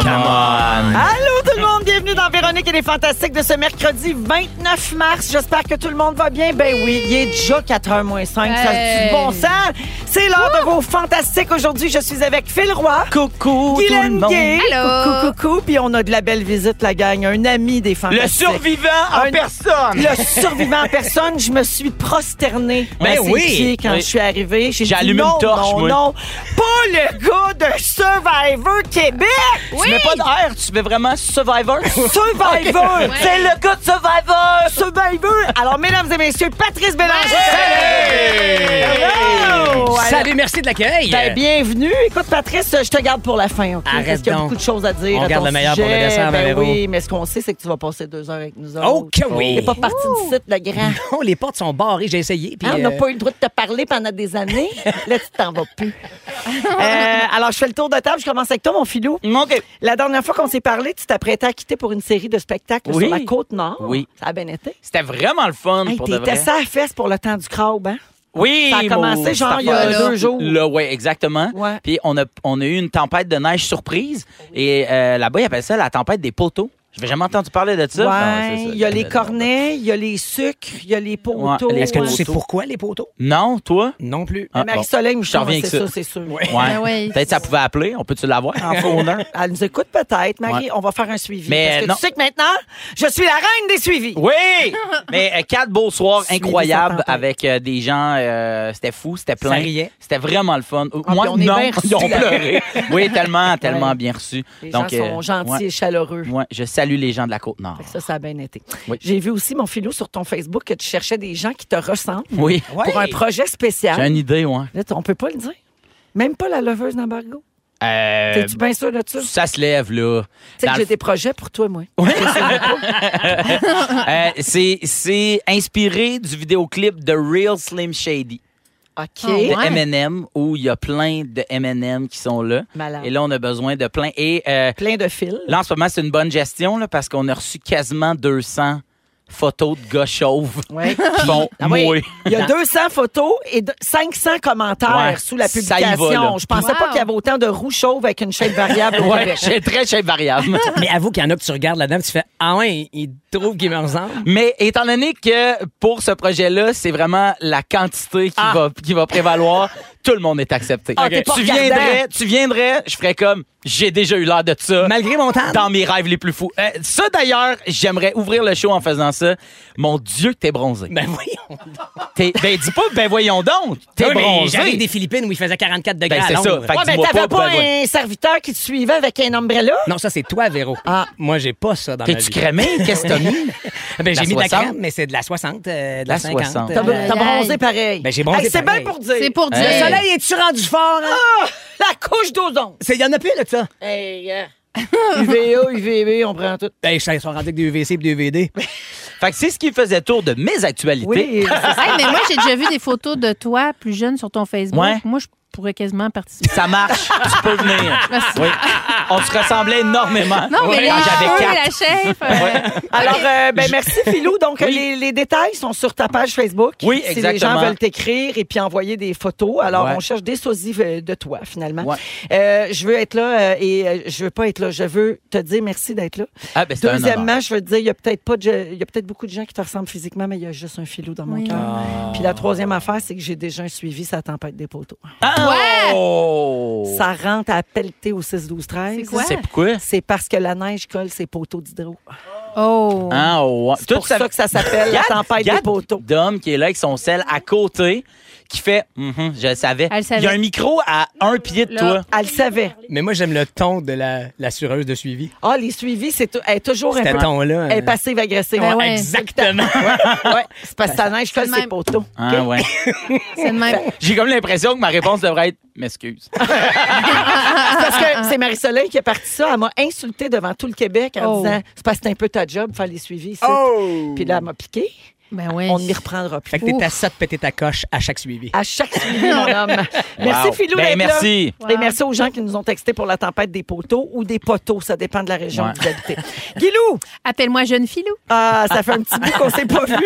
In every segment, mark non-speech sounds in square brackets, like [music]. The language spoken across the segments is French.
Come on. Allô Véronique et les Fantastiques de ce mercredi 29 mars. J'espère que tout le monde va bien. Ben oui, il est déjà 4h moins 5, ça a du bon sens. C'est l'heure de vos Fantastiques. Aujourd'hui, je suis avec Phil Roy. Coucou tout le Guylaine monde. Gay. Allô? Coucou, coucou. Puis on a de la belle visite, la gang. Un ami des Le Fantastiques. survivant en Un- personne. Le survivant en personne, je me suis prosternée Ben à ses oui. pieds quand Oui. je suis arrivée. J'ai allumé non, une torche, non, moi. non, pas le gars de Survivor Québec. Tu mets pas d'air, tu fais vraiment Survivor? Survivor. C'est le gars de Survivor. Survivor. Alors, mesdames et messieurs, Patrice Bélanger. Hello. Salut, merci de l'accueil. Ben, bienvenue. Écoute, Patrice, je te garde pour la fin, OK? Arrête Parce qu'il y a donc. beaucoup de choses à dire. On à garde ton le meilleur pour le dessert, Ben oui, mais ce qu'on sait, c'est que tu vas passer deux heures avec nous autres. Oh que oui. T'es pas parti du site, le grand. Non, les portes sont barrées, j'ai essayé. puis, Hein, on n'a euh, pas eu le droit de te parler pendant des années. [laughs] Là, tu t'en vas plus. Euh, alors, je fais le tour de table. Je commence avec toi, mon filou. OK. La dernière fois qu'on s'est parlé, tu t'apprêtais à quitter pour une série de spectacles Oui. sur la Côte-Nord. Oui. Ça a bien été. C'était vraiment le fun Hey, pour de vrai. à fesse pour le temps du crabe, hein? Oui, Ça a commencé, mon- genre, il y a deux jours. Là, ouais, exactement. Ouais. Puis on a, on a eu une tempête de neige surprise. Et euh, là-bas, ils appellent ça la tempête des poteaux. Je n'avais jamais entendu parler de ça. Ouais, il y a les cornets, il y a les sucres, il y a les poteaux. Ouais, les- Est-ce que tu sais pourquoi les poteaux? Non, toi? Non plus. Ah, Marie-Soleil bon. Je c'est avec ça, c'est sûr. Ouais. Ah ouais. Peut-être ça pouvait appeler. On peut-tu l'avoir? En nom? Elle nous écoute peut-être, Marie. Ouais. On va faire un suivi. Mais, parce que non. tu sais que maintenant, je suis la reine des suivis. Oui! Mais euh, quatre beaux soirs Suivi incroyables avec euh, des gens. euh, c'était fou, c'était plein. C'était vraiment le fun. Ah, Moi, on est non, bien reçus [laughs] ils ont pleuré. Oui, tellement, tellement bien reçu. Les gens sont euh, gentils et chaleureux. Ouais, je salue les gens de la Côte-Nord. Ça, ça a bien été. Oui. J'ai vu aussi, mon filou, sur ton Facebook, que tu cherchais des gens qui te ressemblent Oui. pour un projet spécial. J'ai une idée, ouais. Là, on peut pas le dire. Même pas la leveuse d'embargo. Euh, T'es-tu bien sûr de ça? Tu ça se lève, là. sais Dans que j'ai des projets pour toi, moi. [laughs] Euh, c'est, c'est inspiré du vidéoclip de Real Slim Shady OK. Ouais. M&M où il y a plein de M&M qui sont là. Malade. Et là, on a besoin de plein. Et euh, Plein de fils. là, en ce moment, c'est une bonne gestion là, parce qu'on a reçu quasiment 200 photos de gars chauves Ouais. [laughs] qui font Ah oui. Il y a 200 photos et de- 500 commentaires Ouais. sous la Ça y va, publication. là. Je pensais Wow. pas qu'il y avait autant de roux chauves avec une shape variable Ouais, j'ai [laughs] très chef variable. [laughs] Mais avoue qu'il y en a que tu regardes là-dedans et tu fais Ah ouais, il trouve qu'il me ressemble. Mais étant donné que pour ce projet-là, c'est vraiment la quantité qui, Ah. va, qui va prévaloir, tout le monde est accepté. Ah, t'es pas tu, regardant. viendrais, tu viendrais, je ferais comme j'ai déjà eu l'air de ça. Malgré mon temps. Dans mes rêves les plus fous. Euh, ça, d'ailleurs, j'aimerais ouvrir le show en faisant ça. Mon Dieu, t'es bronzé. Ben voyons. T'es- ben, dis pas, ben voyons donc. T'es Oui, bronzé. J'arrive des Philippines où il faisait 44 degrés Ben, c'est ça. Londres. Fait que Ouais, mais dis-moi t'avais pas, pas ben, ouais. un serviteur qui te suivait avec un umbrella? Non, ça, c'est toi, Véro. Ah. Moi, j'ai pas ça dans ma T'es-tu vie. crémé? Qu'est-ce que t'as mis? [laughs] Ben, j'ai mis de la 60? crème, mais c'est de la 60, euh, de la, La 50. 60. T'as euh, t'as bronzé pareil. Ben, j'ai bronzé Hey, C'est bien pour dire. C'est pour dire. Soleil, est-tu rendu fort? hein? Ah, la couche d'ozone. Il y en a plus, là, de ça. Hey, euh, UVA, [laughs] UVB, on prend tout. Ben, ils sont rendus avec des UVC et des UVD. [laughs] Fait que c'est ce qui faisait tour de mes actualités. Oui, c'est. Hey, mais moi, j'ai déjà vu des photos de toi plus jeune sur ton Facebook. Ouais. Moi, je pourrais quasiment participer. Ça marche. tu peux venir. [laughs] Merci. Oui. On se ressemblait énormément. Non, mais les Quand j'avais quatre. la chef. euh, Alors, euh, ben, merci, Philou. Donc, Oui. les, les détails sont sur ta page Facebook. Oui, Si les gens veulent t'écrire et puis envoyer des photos. Alors, Ouais. on cherche des sosies euh, de toi, finalement. Ouais. Euh, je veux être là euh, et je veux pas être là. Je veux te dire merci d'être là. Ah, ben. Deuxièmement, je veux te dire, il y a peut-être pas de, il y a peut-être beaucoup de gens qui te ressemblent physiquement, mais il y a juste un filou dans mon Oui. cœur. Ah. Puis la troisième affaire, c'est que j'ai déjà un suivi sa tempête des poteaux. Oh! Ça rentre à pelleter au 6 12 13. C'est quoi? C'est pourquoi? C'est parce que la neige colle ses poteaux d'hydro. Oh. Ah, ouais. C'est pour ça que ça s'appelle la tempête des poteaux. Dom qui est là avec son sel à côté, qui fait Mhm, Je le savais. Elle le savait. Il y a un micro à un pied de Là. toi. Elle le savait. Mais moi, j'aime le ton de la, la sureuse de suivi. Ah, les suivis, c'est tou- elle est toujours un Ce peu... ton-là. Elle est euh, passive-agressive. Ben ouais. Exactement. [laughs] Ouais, c'est parce que ta neige le ses même. poteaux. Ah, ouais. [laughs] C'est le même. J'ai comme l'impression que ma réponse devrait être M'excuse. [laughs] Parce que c'est Marie-Soleil qui a parti ça. Elle m'a insulté devant tout le Québec en Oh. disant c'est parce que c'est un peu ta job, faire les suivis ici. Oh! Puis là, elle m'a piqué. Ben oui. On ne m'y reprendra plus. Fait que t'es à ça de péter ta coche à chaque suivi. À chaque suivi, mon homme. [laughs] Merci, Wow. Philou. Ben, d'être là. merci. Et merci aux gens qui nous ont texté pour la tempête des poteaux ou des poteaux. Ça dépend de la région Ouais. où vous habitez. [laughs] Guilou, Appelle-moi jeune filou. ah, ça fait un petit bout qu'on s'est pas vu.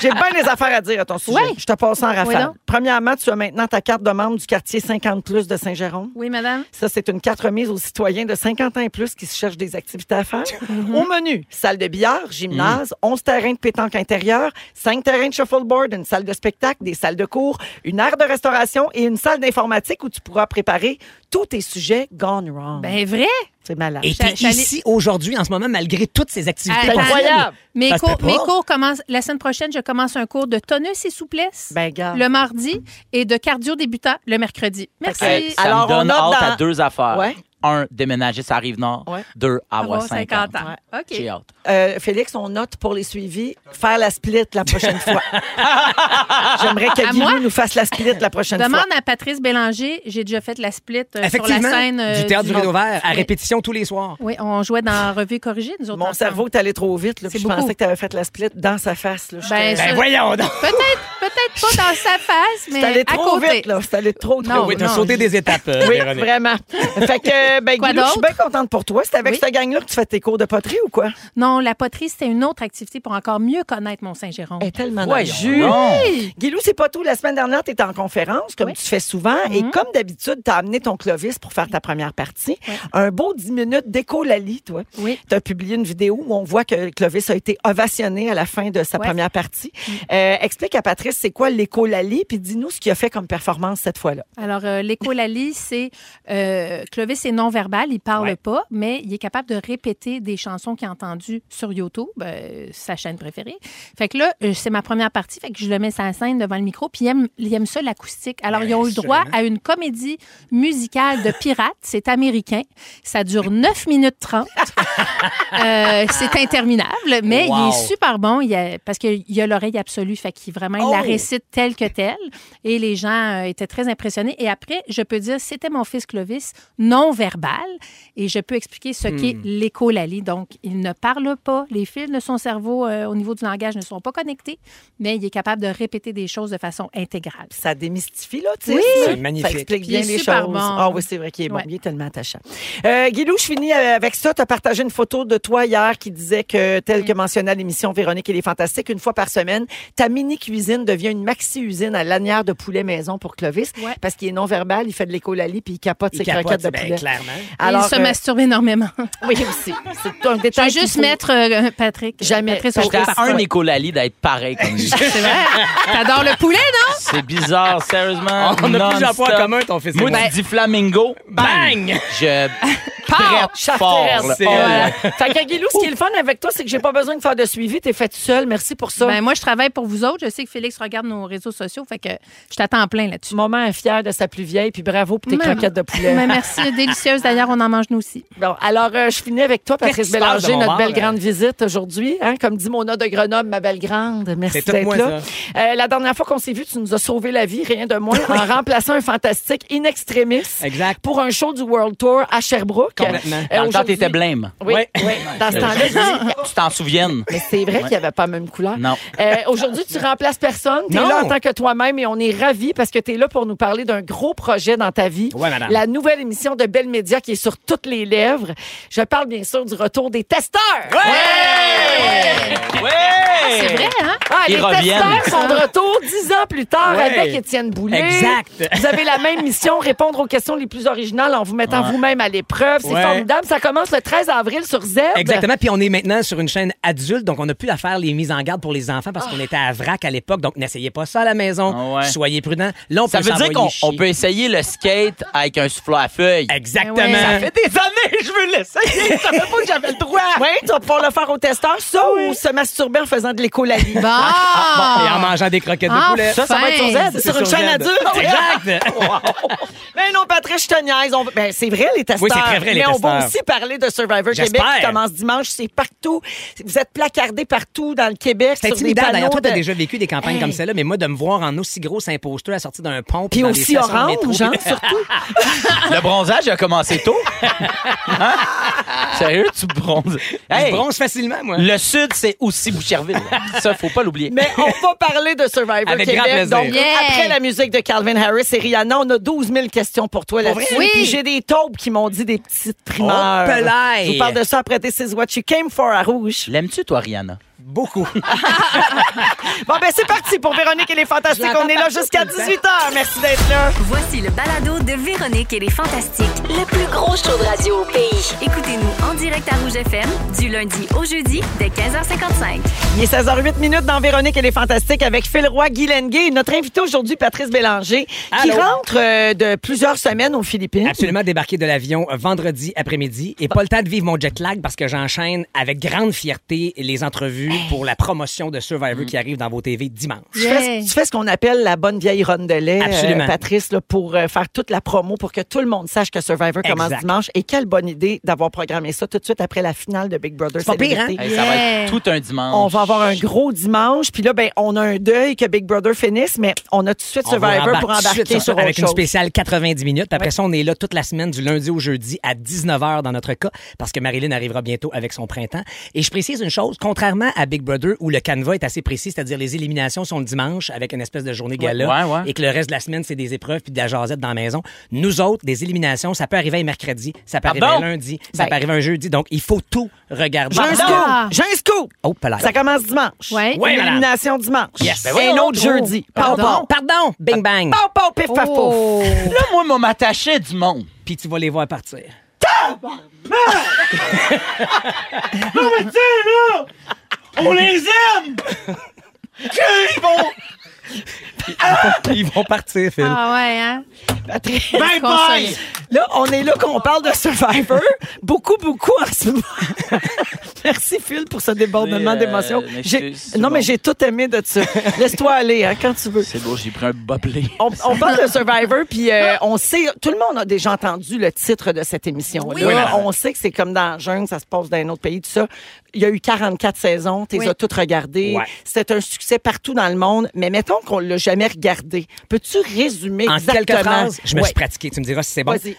J'ai bien des affaires à dire à ton sujet. Ouais. Je te passe en rafale. Premièrement, tu as maintenant ta carte de membre du quartier 50 plus de Saint-Jérôme. Oui, madame. Ça, c'est une carte remise aux citoyens de 50 ans et plus qui se cherchent des activités à faire. Au menu, salle de billard, gymnase, 11 terrains de pétanque intérieur, 5 terrains de shuffleboard, une salle de spectacle, des salles de cours, une aire de restauration et une salle d'informatique où tu pourras préparer tous tes sujets gone wrong. Ben vrai? c'est malade. Et t'es J'allais- ici aujourd'hui, en ce moment, malgré toutes ces activités. Attends. possibles. Incroyable. Mes Ça se cours, peut pas. mes cours commencent la semaine prochaine. Je commence un cours de tonus et souplesse Ben, garde. le mardi et de cardio débutant le mercredi. Merci. Hey, Ça Alors, me donne on a hâte dans- à deux affaires. Ouais. Un, déménager ça arrive nord. Ouais. Deux, avoir Avoir 50. 50 ans. OK. J'ai hâte. Euh, Félix, on note pour les suivis, faire la split la prochaine fois. [laughs] J'aimerais que nous fasse la split la prochaine Demande fois. à Patrice Bélanger. J'ai déjà fait la split euh, sur la scène euh, du théâtre du Rideau Vert, à répétition tous les soirs. Oui, on jouait dans Revue Corrigée, nous autres. Mon ensemble. cerveau est allé trop vite. Là, puis C'est je pensais que tu avais fait la split dans sa face. Là. Ben, Ben voyons donc! Peut-être, peut-être pas dans sa face, [laughs] mais C'est allé à trop côté. vite, là. C'est allé trop, trop Non, Oui, vite. t'as sauté des étapes, euh, Oui, vraiment. [laughs] Fait que, ben, Quoi Guilou, je suis bien contente pour toi. C'est avec Oui. cette gang-là que tu fais tes cours de poterie ou quoi? Non, la poterie, c'était une autre activité pour encore mieux connaître Mont-Saint-Jérôme. Elle est tellement jus. donc. Guilou, c'est pas tout. La semaine dernière, tu étais en conférence, comme Oui. tu fais souvent. Et comme d'habitude, tu as amené ton Clovis pour faire ta première partie. Un beau 10 minutes d'écolali, toi. Oui. Tu as publié une vidéo où on voit que Clovis a été ovationné à la fin de sa Ouais. première partie. Euh, explique à Patrice, c'est quoi l'écolali, puis dis-nous ce qu'il a fait comme performance cette fois-là. Alors, euh, l'écolalie, c'est euh, Clovis est non-verbal, il parle Ouais. pas, mais il est capable de répéter des chansons qu'il a entendues sur YouTube, euh, sa chaîne préférée. Fait que là, euh, c'est ma première partie, fait que je le mets la scène devant le micro, puis il aime, il aime ça, l'acoustique. Alors, ils ont eu droit à une comédie musicale de pirates, c'est américain, ça dure 9 minutes 30. [laughs] Euh, c'est interminable, mais Wow. il est super bon il a- parce qu'il a l'oreille absolue, fait qu'il vraiment il la Oh! récite telle que telle. Et les gens euh, étaient très impressionnés. Et après, je peux dire, c'était mon fils Clovis, non verbal, et je peux expliquer ce qu'est l'écolalie. Donc, il ne parle pas, les fils de son cerveau euh, au niveau du langage ne sont pas connectés, mais il est capable de répéter des choses de façon intégrale. Ça démystifie, là, tu sais. Oui. ça. C'est magnifique. Ça explique bien les choses. bon. Ah oui, c'est vrai qu'il est bon. Ouais. Il est tellement attachant. Euh, Guilou, je finis euh, avec ça. Tu as partagé une photo de toi hier qui disait que, tel que mentionné à l'émission Véronique et les Fantastiques, une fois par semaine, ta mini-cuisine devient une maxi-usine à lanière de poulet maison pour Clovis. Ouais. Parce qu'il est non-verbal, il fait de l'écolalie puis il capote Il ses capote, croquettes de ben, poulet. Clairement. Alors, il se euh, masturbe énormément. [laughs] oui, aussi. C'est un Je détail. vais qu'il juste faut- mettre euh, Patrick. Jamais. Patrice J'étais à un écolali d'être pareil comme [laughs] lui. C'est vrai? T'adores le poulet, non? C'est bizarre, sérieusement. On a plusieurs points en commun, ton fils Moi, moi. tu dis flamingo, bang! Je [laughs] Chasse fort. Fait que Guilou, ce qui est le fun avec toi, c'est que j'ai pas besoin de faire de suivi. T'es fait tout seul. Merci pour ça. Ben, moi, je travaille pour vous autres. Je sais que Félix regarde nos réseaux sociaux, fait que je t'attends en plein là-dessus. Maman est fière de sa plus vieille, puis bravo pour tes croquettes de poulet. Mais merci, délicieuse. D'ailleurs, on en mange nous aussi. Bon, alors, euh, je finis avec toi, Patrice Bélanger, notre belle là? grande visite aujourd'hui. Hein? Comme dit Mona de Grenoble, ma belle grande. Merci d'être là. Euh, la dernière fois qu'on s'est vu, tu nous as sauvé la vie, rien de moins, en [laughs] remplaçant un fantastique in extremis Exact. pour un show du World Tour à Sherbrooke. Complètement. Euh, Dans le temps, aujourd'hui- t'étais blême. Oui, Ouais. oui. [laughs] Dans ce temps-là, Tu t'en souviennes? mais c'est vrai qu'il n'y avait pas la même couleur. Non. Euh, Aujourd'hui, tu remplaces personne. Tu es Non. là en tant que toi-même et on est ravis parce que tu es là pour nous parler d'un gros projet dans ta vie. Ouais, madame. La nouvelle émission de Belle Média qui est sur toutes les lèvres. Je parle bien sûr du retour des testeurs. Ouais! C'est vrai, hein? Ah, Ils les reviennent. testeurs sont de retour dix ans plus tard Ouais. avec Étienne Boulay. Exact. Vous avez la même mission, répondre aux questions les plus originales en vous mettant Ouais. vous-même à l'épreuve. c'est Ouais. formidable. Ça commence le 13 avril sur Z. Exactement. Puis on est maintenant sur une chaîne adulte, donc on n'a plus à faire les mises en garde pour les enfants parce qu'on était à vrac à l'époque. Donc n'essayez pas ça à la maison. Ah ouais. Soyez prudents. Là, on Ça peut veut dire qu'on peut essayer le skate avec un souffleur à feuilles. Exactement. Ouais. Ça fait des années que je veux l'essayer. Je savais pas que j'avais le droit. [laughs] Oui, tu vas pouvoir le faire au testeur, ça, ou se masturber en faisant de l'écolalie. Bon! Et en mangeant des croquettes de Enfin. poulet. Ça, ça va être sur Z, C'est sur une chaîne adulte. [laughs] Exact. [laughs] Mais non, Patrick, je te niaise. On- Ben, c'est vrai, les testeurs. Oui, c'est très vrai, les Mais on va testeurs. aussi parler de Survivor Québec J'espère. qui commence dimanche. C'est partout. Vous tes placardés partout dans le Québec. C'est intimidant. D'ailleurs, toi, t'as déjà vécu des campagnes Hey. comme celle-là, mais moi, de me voir en aussi gros imposteur à sortir d'un pont. Puis aussi orange, genre, surtout. Le bronzage a commencé tôt. [laughs] Hein? Sérieux, tu bronzes. Je Hey, bronze facilement, moi. le sud, c'est aussi Boucherville. Ça, faut pas l'oublier. Mais on va parler de Survivor Avec Québec. grand plaisir. Donc, Yeah. après la musique de Calvin Harris et Rihanna, on a 12 000 questions pour toi là-dessus. Oui. Puis j'ai des taupes qui m'ont dit des petites primeurs. Oh, pelaille. Je vous parle de ça après This is what you came for à Rouge. L'aimes-tu, toi, Rihanna? Beaucoup. [laughs] Bon, ben c'est parti pour Véronique et les Fantastiques. On est là jusqu'à 18h. Merci d'être là. Voici le balado de Véronique et les Fantastiques. Le plus gros show de radio au pays. Écoutez-nous en direct à Rouge FM du lundi au jeudi dès 15h55. Il est 16h08 minutes dans Véronique et les Fantastiques avec Phil Roy, Guy Lenguet et notre invité aujourd'hui, Patrice Bélanger, qui rentre euh, de plusieurs semaines aux Philippines. Absolument débarqué de l'avion euh, vendredi après-midi et pas le temps de vivre mon jet lag parce que j'enchaîne avec grande fierté les entrevues pour la promotion de Survivor qui arrive dans vos TV dimanche. Tu fais, tu fais ce qu'on appelle la bonne vieille rondelet, euh, Absolument. Patrice, là, pour euh, faire toute la promo, pour que tout le monde sache que Survivor commence Exact. dimanche. Et quelle bonne idée d'avoir programmé ça tout de suite après la finale de Big Brother. C'est pas pire, hein? Célébrité. Hey, Ça va être tout un dimanche. On va avoir un gros dimanche. Puis là, ben, on a un deuil que Big Brother finisse, mais on a tout de suite On va Survivor pour embarquer tout de embarquer suite sur autre avec une chose. spéciale 90 minutes. Après ça, on est là toute la semaine du lundi au jeudi à 19h dans notre cas parce que Marilyn arrivera bientôt avec son printemps. Et je précise une chose, contrairement à Big Brother où le canevas est assez précis, c'est-à-dire les éliminations sont le dimanche avec une espèce de journée gala Ouais, ouais. et que le reste de la semaine c'est des épreuves puis de la jasette dans la maison. Nous autres, des éliminations, ça peut arriver un mercredi, ça peut arriver Pardon? un lundi, ça Ben- peut arriver un jeudi. Donc il faut tout regarder. J'ai un Pardon? scoop! J'ai un scoop! Oh, palais. Ça commence dimanche. Ouais. Ouais, élimination dimanche. Yes. Ben Et voyons un autre jeudi. Pardon? Pardon? Pardon, bing bang. Pau, pau, pif, paf. Oh. Là, moi, moi, m'attacher du monde. Puis tu vas les voir partir. [laughs] On les aime! [laughs] Qu'ils vont... Ils vont partir, Phil. Ah ouais, hein? Patrick. [laughs] Bye bye! Là, on est là qu'on parle de Survivor. beaucoup, beaucoup en ce moment. [laughs] Merci, Phil, pour ce débordement euh, d'émotions. Non, bon. mais j'ai tout aimé de ça. [laughs] Laisse-toi aller, hein, quand tu veux. C'est beau, j'ai pris un boblé. On, on parle de Survivor, puis euh, on sait, tout le monde a déjà entendu le titre de cette émission-là. Oui, on sait que c'est comme dans la jungle, ça se passe dans un autre pays, tout ça. Il y a eu 44 saisons, tu les Oui. as toutes regardées. Ouais. C'est un succès partout dans le monde, mais mettons qu'on l'a jamais regardé. Peux-tu résumer En exactement? quelques phrases, je me Ouais. suis pratiqué. Tu me diras si c'est bon. Vas-y.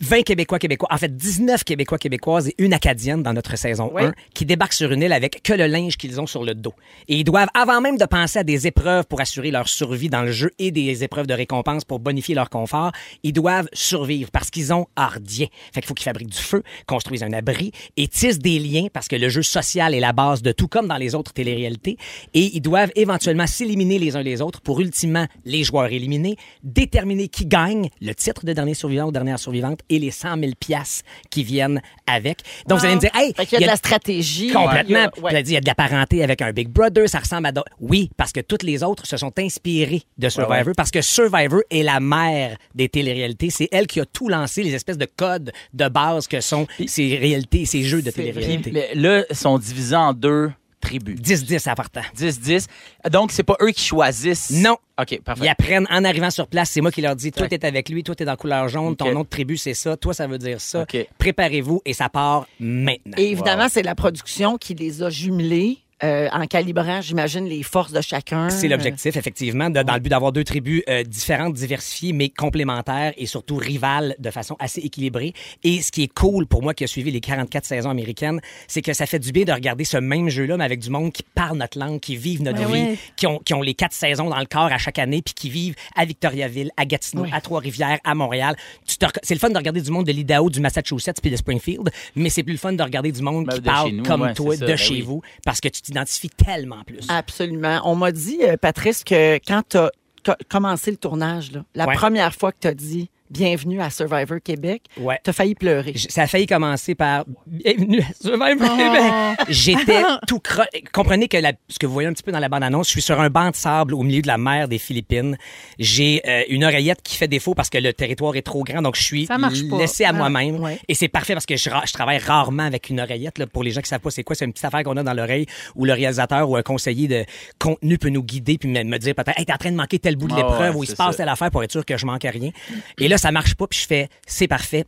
20 Québécois, Québécois, en fait 19 Québécois, Québécoises et une Acadienne dans notre saison Oui. 1 qui débarquent sur une île avec que le linge qu'ils ont sur le dos. Et ils doivent, avant même de penser à des épreuves pour assurer leur survie dans le jeu et des épreuves de récompense pour bonifier leur confort, ils doivent survivre parce qu'ils ont ardien. Fait qu'il faut qu'ils fabriquent du feu, construisent un abri et tissent des liens parce que le jeu social est la base de tout comme dans les autres téléréalités. Et ils doivent éventuellement s'éliminer les uns les autres pour ultimement les joueurs éliminés, déterminer qui gagne, le titre de dernier survivant ou dernière survivante et les 100 000 piastres qui viennent avec. Donc, vous allez me dire, hey, qu'il y a de la stratégie. Complètement. Il y a- Puis ouais. elle a dit, il y a de la parenté avec un Big Brother, ça ressemble à... d'autres. Oui, parce que toutes les autres se sont inspirées de Survivor, parce que Survivor est la mère des téléréalités. C'est elle qui a tout lancé, les espèces de codes de base que sont ces réalités, ces jeux de téléréalité. Mais là, ils sont divisés en deux tribus. 10-10 à partant. 10-10. Donc, c'est pas eux qui choisissent? Non. OK, parfait. Ils apprennent en arrivant sur place. C'est moi qui leur dis, toi, t'es avec lui, toi, t'es dans couleur jaune, ton nom de tribu, c'est ça, toi, ça veut dire ça. Ok. Préparez-vous et ça part maintenant. Et évidemment, c'est la production qui les a jumelés euh, en calibrant, j'imagine, les forces de chacun. C'est l'objectif, effectivement, de- dans le but d'avoir deux tribus euh, différentes, diversifiées, mais complémentaires et surtout rivales de façon assez équilibrée. Et ce qui est cool pour moi qui a suivi les 44 saisons américaines, c'est que ça fait du bien de regarder ce même jeu-là, mais avec du monde qui parle notre langue, qui vivent notre Ben vie, oui. qui, ont, qui ont les quatre saisons dans le corps à chaque année, puis qui vivent à Victoriaville, à Gatineau, à Trois-Rivières, à Montréal. C'est le fun de regarder du monde de l'Idaho, du Massachusetts, puis de Springfield, mais c'est plus le fun de regarder du monde Ben, qui parle nous, comme ouais, toi, ça, de ben chez oui. vous, parce que tu t'identifies tellement plus. Absolument. On m'a dit, euh, Patrice, que quand tu as commencé le tournage, là, la Ouais. première fois que tu as dit Bienvenue à Survivor Québec. Ouais. T'as failli pleurer. J- Ça a failli commencer par Bienvenue à Survivor Oh. Québec. J'étais tout cro... Comprenez que la- ce que vous voyez un petit peu dans la bande-annonce, je suis sur un banc de sable au milieu de la mer des Philippines. J'ai euh, une oreillette qui fait défaut parce que le territoire est trop grand, donc je suis laissé à Ah, moi-même. ouais. Et c'est parfait parce que je, ra- je travaille rarement avec une oreillette. Là, pour les gens qui savent pas c'est quoi, c'est une petite affaire qu'on a dans l'oreille où le réalisateur ou un conseiller de contenu peut nous guider puis me, me dire peut-être hey, t'es en train de manquer tel bout de Ah l'épreuve ouais, où il se passe ça. telle affaire pour être sûr que je manque à rien. Et là, ça marche pas puis je fais c'est parfait.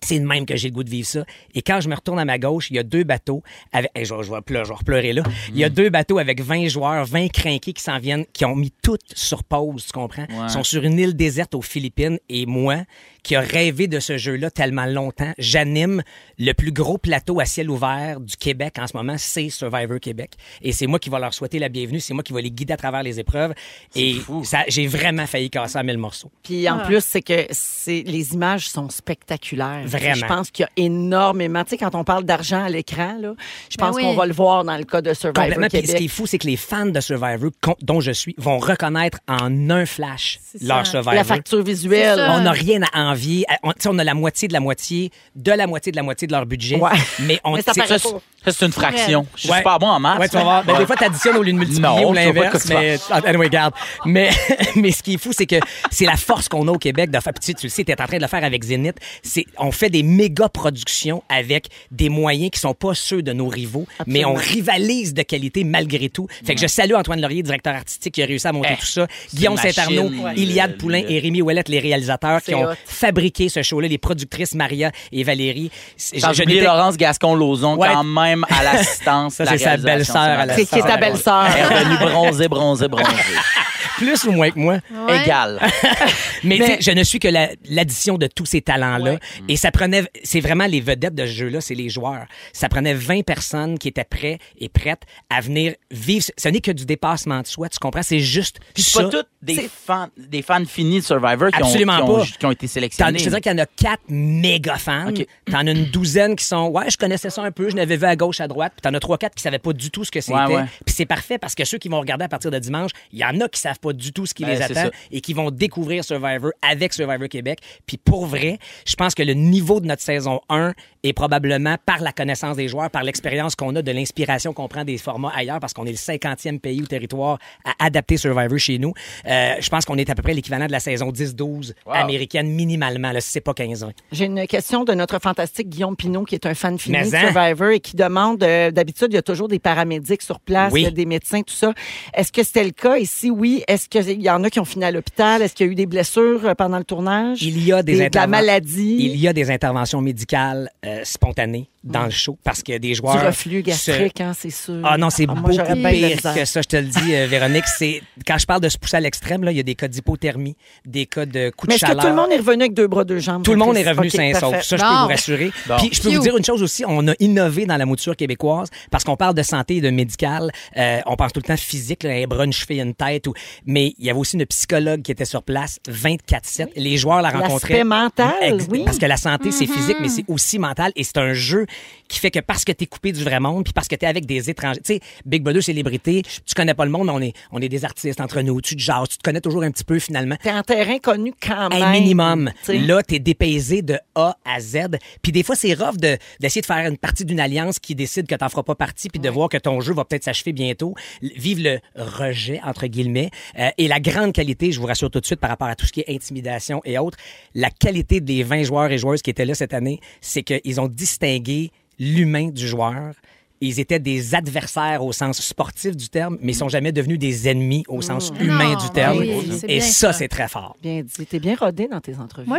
C'est de même que j'ai le goût de vivre ça. Et quand je me retourne à ma gauche, il y a deux bateaux avec. Hey, je, vais, je vais pleurer, je vais repleurer là. Il y a deux bateaux avec 20 joueurs, 20 crinqués qui s'en viennent, qui ont mis tout sur pause, tu comprends? Ils sont sur une île déserte aux Philippines. Et moi, qui a rêvé de ce jeu-là tellement longtemps, j'anime le plus gros plateau à ciel ouvert du Québec en ce moment, c'est Survivor Québec. Et c'est moi qui va leur souhaiter la bienvenue, c'est moi qui va les guider à travers les épreuves. Et ça, j'ai vraiment failli casser à mille morceaux. Puis en plus, c'est que les images sont spectaculaires. Vraiment. Je pense qu'il y a énormément. Tu sais, quand on parle d'argent à l'écran, là, je Ben pense oui. qu'on va le voir dans le cas de Survivor Complètement. Puis ce qui est Québec. fou, c'est que les fans de Survivor, dont je suis, vont reconnaître en un flash leur ça. Survivor. La facture visuelle. On n'a rien à On, a la moitié de la moitié, de la moitié de la moitié de leur budget. Ouais. Mais on Mais ça c'est- paraît Ça, pas. c'est- ça, c'est une fraction. Je suis Ouais. super bon en maths. Ouais, tu vas voir. Ben, des fois, tu additionnes au lieu de multiplier Non, ou pas l'inverse. Mais, anyway, regarde. Mais, [laughs] mais ce qui est fou, c'est que c'est la force qu'on a au Québec de faire. Puis tu, sais, tu le sais, tu es en train de le faire avec Zénith. C'est, on fait des méga productions avec des moyens qui sont pas ceux de nos rivaux, mais on rivalise de qualité malgré tout. Fait que je salue Antoine Laurier, directeur artistique, qui a réussi à monter Eh, tout ça. Guillaume Saint-Arnaud. Iliade Poulain et Rémi Ouellette, les réalisateurs qui ont hot. Fabriqué ce show-là, les productrices Maria et Valérie. Sans je- oublier Laurence Gascon-Lozon Ouais. quand même à l'assistance. [laughs] Ça, la c'est sa belle-sœur. C'est qui est ta belle-sœur. Elle est revenue bronzée, bronzée, bronzée. [laughs] plus ou moins que moi. Ouais. Égal. Mais, [laughs] Mais- tu sais, je ne suis que la- l'addition de tous ces talents-là. Ouais. Et ça prenait, c'est vraiment les vedettes de ce jeu-là, c'est les joueurs. Ça prenait 20 personnes qui étaient prêts et prêtes à venir vivre. Ce n'est que du dépassement de soi, tu comprends? C'est juste Puis c'est pas toutes des fans, des fans finis de Survivor qui ont, Absolument qui ont- pas. qui ont été T'en- sélectionnés. je te dirais qu'il y en a quatre méga fans. T'en as une douzaine qui sont, ouais, je connaissais ça un peu, je l'avais vu à gauche, à droite. Puis t'en as trois, quatre qui savaient pas du tout ce que c'était. Ouais, ouais. Puis c'est parfait parce que ceux qui vont regarder à partir de dimanche, il y en a qui savent pas du tout ce qui Ben, les attend et qui vont découvrir Survivor avec Survivor Québec. Puis pour vrai, je pense que le niveau de notre saison 1 est probablement par la connaissance des joueurs, par l'expérience qu'on a, de l'inspiration qu'on prend des formats ailleurs, parce qu'on est le 50e pays ou territoire à adapter Survivor chez nous. Euh, je pense qu'on est à peu près l'équivalent de la saison 10-12 américaine minimalement, là, si c'est pas 15 ans. J'ai une question de notre fantastique Guillaume Pinot, qui est un fan fini de hein? Survivor et qui demande, euh, d'habitude, il y a toujours des paramédics sur place, Oui. des médecins, tout ça. Est-ce que c'était le cas? Ici? Oui. Est-ce qu'il y en a qui ont fini à l'hôpital? Est-ce qu'il y a eu des blessures euh, pendant le tournage? Il y a des, de la maladie? Il y a des interventions médicales euh, dans le show parce que des joueurs. du reflux se- gastrique, hein, c'est sûr. Ah non, c'est moi, beaucoup pire que ça, je te le dis, euh, Véronique. C'est quand je parle de se pousser à l'extrême, là, il y a des cas d'hypothermie, des cas de coups Mais de est-ce que chaleur. tout le monde est revenu avec deux bras, deux jambes? Tout le monde est revenu OK, sain et sauf. Ça, je peux vous rassurer. Puis je peux vous dire une chose aussi, on a innové dans la mouture québécoise parce qu'on parle de santé et de médical. Euh, on pense tout le temps physique, là, un bras, une cheville, une tête. Ou... Mais il y avait aussi une psychologue qui était sur place 24-7. Les joueurs la rencontraient. L'aspect mental, oui. Parce que la santé, c'est physique, mais c'est aussi mental. Et c'est un jeu qui fait que parce que tu es coupé du vrai monde, puis parce que tu es avec des étrangers. Tu sais, Big Brother, célébrité, tu connais pas le monde, on est, on est des artistes entre nous. Tu te jases, tu te connais toujours un petit peu finalement. T'es en terrain connu quand même. Un minimum. tu sais. Là, t'es dépaysé de A à Z. Puis des fois, c'est rough de, d'essayer de faire une partie d'une alliance qui décide que t'en feras pas partie, puis de voir que ton jeu va peut-être s'achever bientôt. Vive le rejet, entre guillemets. Euh, et la grande qualité, je vous rassure tout de suite par rapport à tout ce qui est intimidation et autres, la qualité des 20 joueurs et joueuses qui étaient là cette année, c'est qu'ils ont distingué l'humain du joueur. Ils étaient des adversaires au sens sportif du terme, mais ils sont jamais devenus des ennemis au sens humain Non, du terme. oui, et ça, ça. c'est très fort. Bien dit. T'es bien rodé dans tes entrevues. Moi,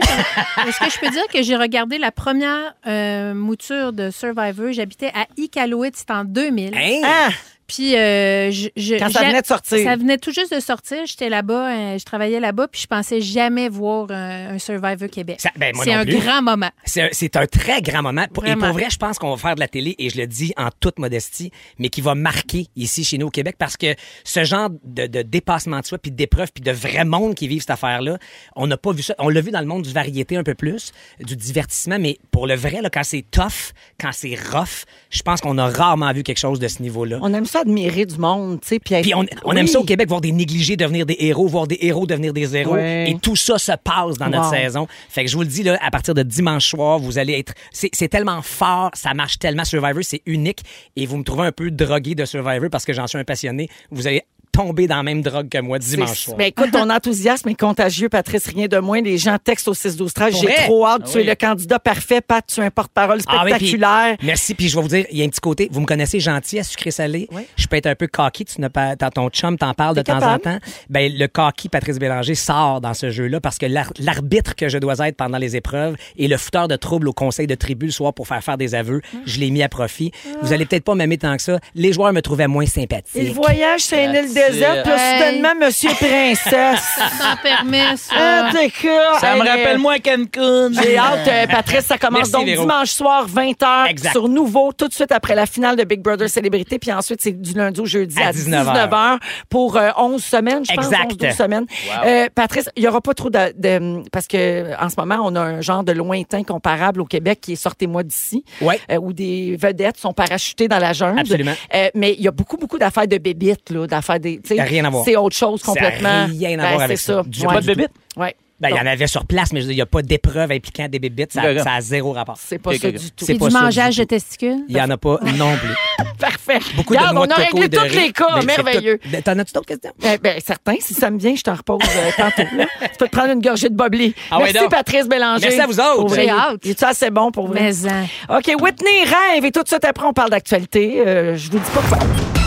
est-ce que je peux dire que j'ai regardé la première euh, mouture de Survivor? J'habitais à Iqaluit, c'était en 2000. Hein? Ah! Puis, euh, je, je- Quand ça venait de sortir. Ça venait tout juste de sortir. J'étais là-bas, euh, je travaillais là-bas, puis je pensais jamais voir un, un Survivor Québec. Ça- ben, moi C'est non un plus. grand moment. C'est un, c'est un très grand moment. Et pour vrai, je pense qu'on va faire de la télé, et je le dis en toute modestie, mais qui va marquer ici chez nous au Québec parce que ce genre de, de dépassement de soi, puis d'épreuves, puis de vrai monde qui vivent cette affaire-là, on n'a pas vu ça. On l'a vu dans le monde du variété un peu plus, du divertissement, mais pour le vrai, là, quand c'est tough, quand c'est rough, je pense qu'on a rarement vu quelque chose de ce niveau-là. On aime ça ça admirer du monde, tu sais. Puis, on, on Oui. aime ça au Québec, voir des négligés devenir des héros, voir des héros devenir des héros. Ouais. Et tout ça se passe dans notre Wow. saison. Fait que je vous le dis, là, à partir de dimanche soir, vous allez être... C'est c'est tellement fort, ça marche tellement. Survivor, c'est unique. Et vous me trouvez un peu drogué de Survivor parce que j'en suis un passionné. Vous allez tomber dans la même drogue que moi dimanche soir. Ben, écoute, ton enthousiasme est contagieux, Patrice, rien de moins. Les gens textent au 6 12 13 Pour J'ai vrai? trop hâte. Ah tu oui. es le candidat parfait, Pat. Tu es un porte-parole Ah oui, puis- spectaculaire. merci. Puis je vais vous dire, il y a un petit côté. Vous me connaissez gentil à sucré salé. Oui. Je peux être un peu cocky. Tu n'as pas, dans ton chum t'en parles de temps capable. en temps. Ben le cocky Patrice Bélanger sort dans ce jeu-là parce que l'ar- l'arbitre que je dois être pendant les épreuves et le fouteur de trouble au conseil de tribu le soir pour faire faire des aveux, je l'ai mis à profit. Vous allez peut-être pas m'aimer tant que ça. Les joueurs me trouvaient moins sympathique. Et le voyage, c'est une île That's déserte. Puis là, Hey. soudainement, Monsieur Princesse. [laughs] Ça permet, ça. Ah, d'accord. Ça me Hey, rappelle moins Cancun. J'ai hâte, euh, Patrice. Ça commence Merci, donc Véro. dimanche soir, 20h, Exact. sur Nouveau, tout de suite après la finale de Big Brother Célébrité. Puis ensuite, c'est du lundi au jeudi à, À 19h. 19h pour euh, 11 semaines, je pense. Exact. 11, 12 semaines. Euh, Patrice, il n'y aura pas trop de, de- Parce que en ce moment, on a un genre de lointain comparable au Québec qui est Sortez-moi d'ici, Ouais. euh, où des vedettes sont parachutées dans la jungle. Absolument. Euh, mais il y a beaucoup, beaucoup d'affaires de bébites, là, d'affaires des. Ça rien à voir. C'est autre chose Ça a complètement. rien à Ben, voir avec c'est ça. ça. Du- Ouais. Pas de bébite? Ouais. Ben, il y en avait sur place, mais il n'y a pas d'épreuve impliquant des bébites. Ça, ça a zéro rapport. C'est pas ça du tout. C'est C'est pas du ça du mangeage de testicules? Il n'y en a pas non plus. Parfait. Beaucoup de Regarde, on de a coco réglé et tous les cas. C'est Merveilleux. tout. T'en as-tu d'autres questions? Eh ben, certain, si ça me vient, je t'en repose euh, tantôt. là. [laughs] Tu peux te prendre une gorgée de bobli. Ah ouais, Merci. Patrice Bélanger. Merci à vous autres. J'ai hâte. Il est assez bon pour? Mais hein. OK, Whitney rêve et tout de suite après, on parle d'actualité. Euh, je vous dis pas quoi.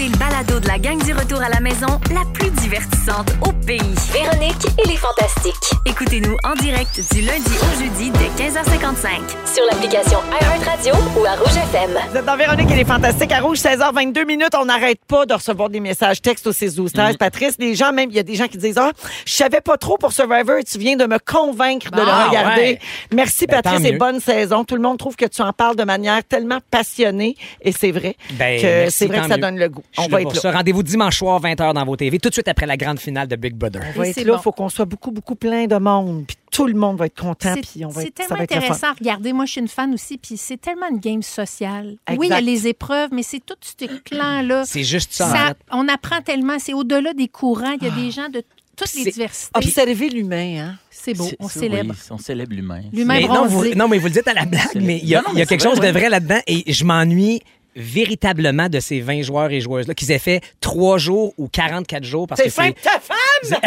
Écoutez le balado de la gang du retour à la maison, la plus divertissante au pays. Véronique et les Fantastiques. Écoutez-nous en direct du lundi au jeudi dès 15h55. Sur l'application iHeartRadio ou à Rouge FM. Vous êtes dans Véronique et les Fantastiques à Rouge, 16h22 minutes. On n'arrête pas de recevoir des messages textes au 6 12 Mm. 13 Patrice, des gens, même, il y a des gens qui disent Ah, je savais pas trop pour Survivor et tu viens de me convaincre de le Ah, regarder. ouais. Merci, Ben, Patrice, et bonne saison. Tout le monde trouve que tu en parles de manière tellement passionnée et c'est vrai Ben, que merci, c'est vrai que ça mieux. donne le goût. On va être là. ça. Rendez-vous dimanche soir, 20h dans vos TV, tout de suite après la grande finale de Big Brother. On va Et être c'est là, il faut qu'on soit beaucoup, beaucoup plein de monde. Puis tout le monde va être content. C'est Puis on va c'est être, ça tellement va être intéressant à regarder. Moi, je suis une fan aussi, puis c'est tellement une game sociale. Exact. Oui, il y a les épreuves, mais c'est tout ce clan-là. [clears throat] C'est juste ça, on apprend tellement. C'est au-delà des courants. Il y a des gens de toutes les diversités. Observer l'humain, hein? C'est beau. On c'est- célèbre. oui, on célèbre l'humain. L'humain non, vous, non, mais vous le dites à la blague, mais il y a, Non, non, il y a mais quelque chose de vrai là-dedans et je m'ennuie véritablement de ces 20 joueurs et joueuses-là qu'ils aient fait 3 jours ou 44 jours parce C'est que fin c'est... que ta femme!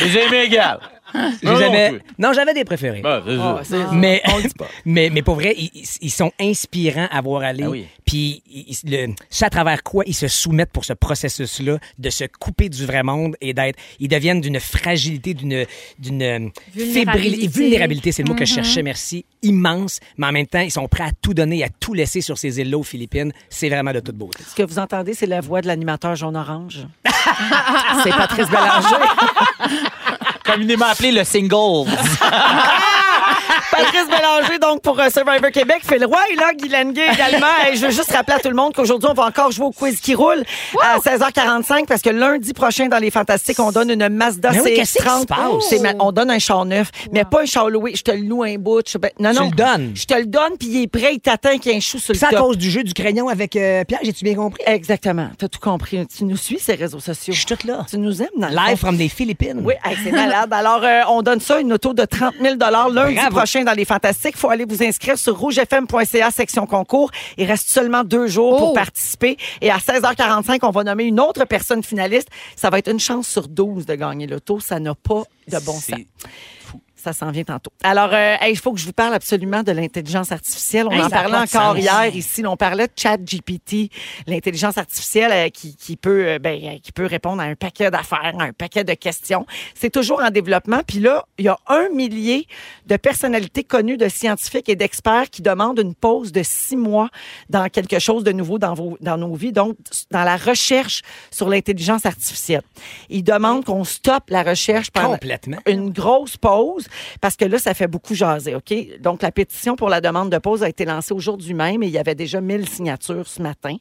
[laughs] J'ai aimé égal. J'ai [laughs] Non, jamais- non, Non, j'avais des préférés. Ben, c'est- mais, [laughs] mais, mais pour vrai, ils, ils sont inspirants à voir aller. Ah oui. Puis, ils- ils- le, c'est à travers quoi ils se soumettent pour ce processus-là de se couper du vrai monde et d'être. Ils deviennent d'une fragilité, d'une d'une Vulnérabilité. fébrilité. Vulnérabilité, c'est le mot que je Mm-hmm. cherchais, merci. Immense, mais en même temps, ils sont prêts à tout donner, à tout laisser sur ces îles-là aux Philippines. C'est vraiment de toute beauté. Ce que vous entendez, c'est la voix de l'animateur jaune-orange. [laughs] c'est Patrice Bélanger. Communément appelé le single. [laughs] Patrice Bélanger, donc, pour euh, Survivor Québec. Phil Roy est là, Guy Lenguet également. Et je veux juste rappeler à tout le monde qu'aujourd'hui, on va encore jouer au quiz qui roule à 16h45 parce que lundi prochain, dans Les Fantastiques, on donne une Mazda Mais oui, qu'est-ce qui se CX-30. passe? C'est ma- On donne un char neuf, mais pas un char loué. Je te le loue un bout. Je... ben, non, Tu le donnes? Je te le donne, puis il est prêt, il t'attend qu'il y ait un chou sur le C'est à cause du jeu du crayon avec euh, Pierre, j'ai-tu bien compris? Exactement. T'as tout compris. Tu nous suis, ces réseaux sociaux. Je suis toute là. Tu nous aimes dans le Live from des Philippines. Oui, hey, c'est malade. Alors, euh, on donne ça, une auto de 30 000 lundi Bravo. prochain dans les Fantastiques. Il faut aller vous inscrire sur rougefm.ca, section concours. Il reste seulement deux jours pour Oh. participer. Et à 16h45, on va nommer une autre personne finaliste. Ça va être une chance sur 12 de gagner l'auto. Ça n'a pas de bon sens. Ça s'en vient tantôt. Alors, euh, hey, il faut que je vous parle absolument de l'intelligence artificielle. On Hey, en parlait encore hier ici. On parlait de ChatGPT, l'intelligence artificielle euh, qui, qui peut euh, ben, qui peut répondre à un paquet d'affaires, à un paquet de questions. C'est toujours en développement. Puis là, il y a un millier de personnalités connues de scientifiques et d'experts qui demandent une pause de six mois dans quelque chose de nouveau dans, vos, dans nos vies, donc dans la recherche sur l'intelligence artificielle. Ils demandent qu'on stoppe la recherche pendant Complètement. une grosse pause parce que là, ça fait beaucoup jaser, OK? Donc, la pétition pour la demande de pause a été lancée aujourd'hui même et il y avait déjà 1000 signatures ce matin.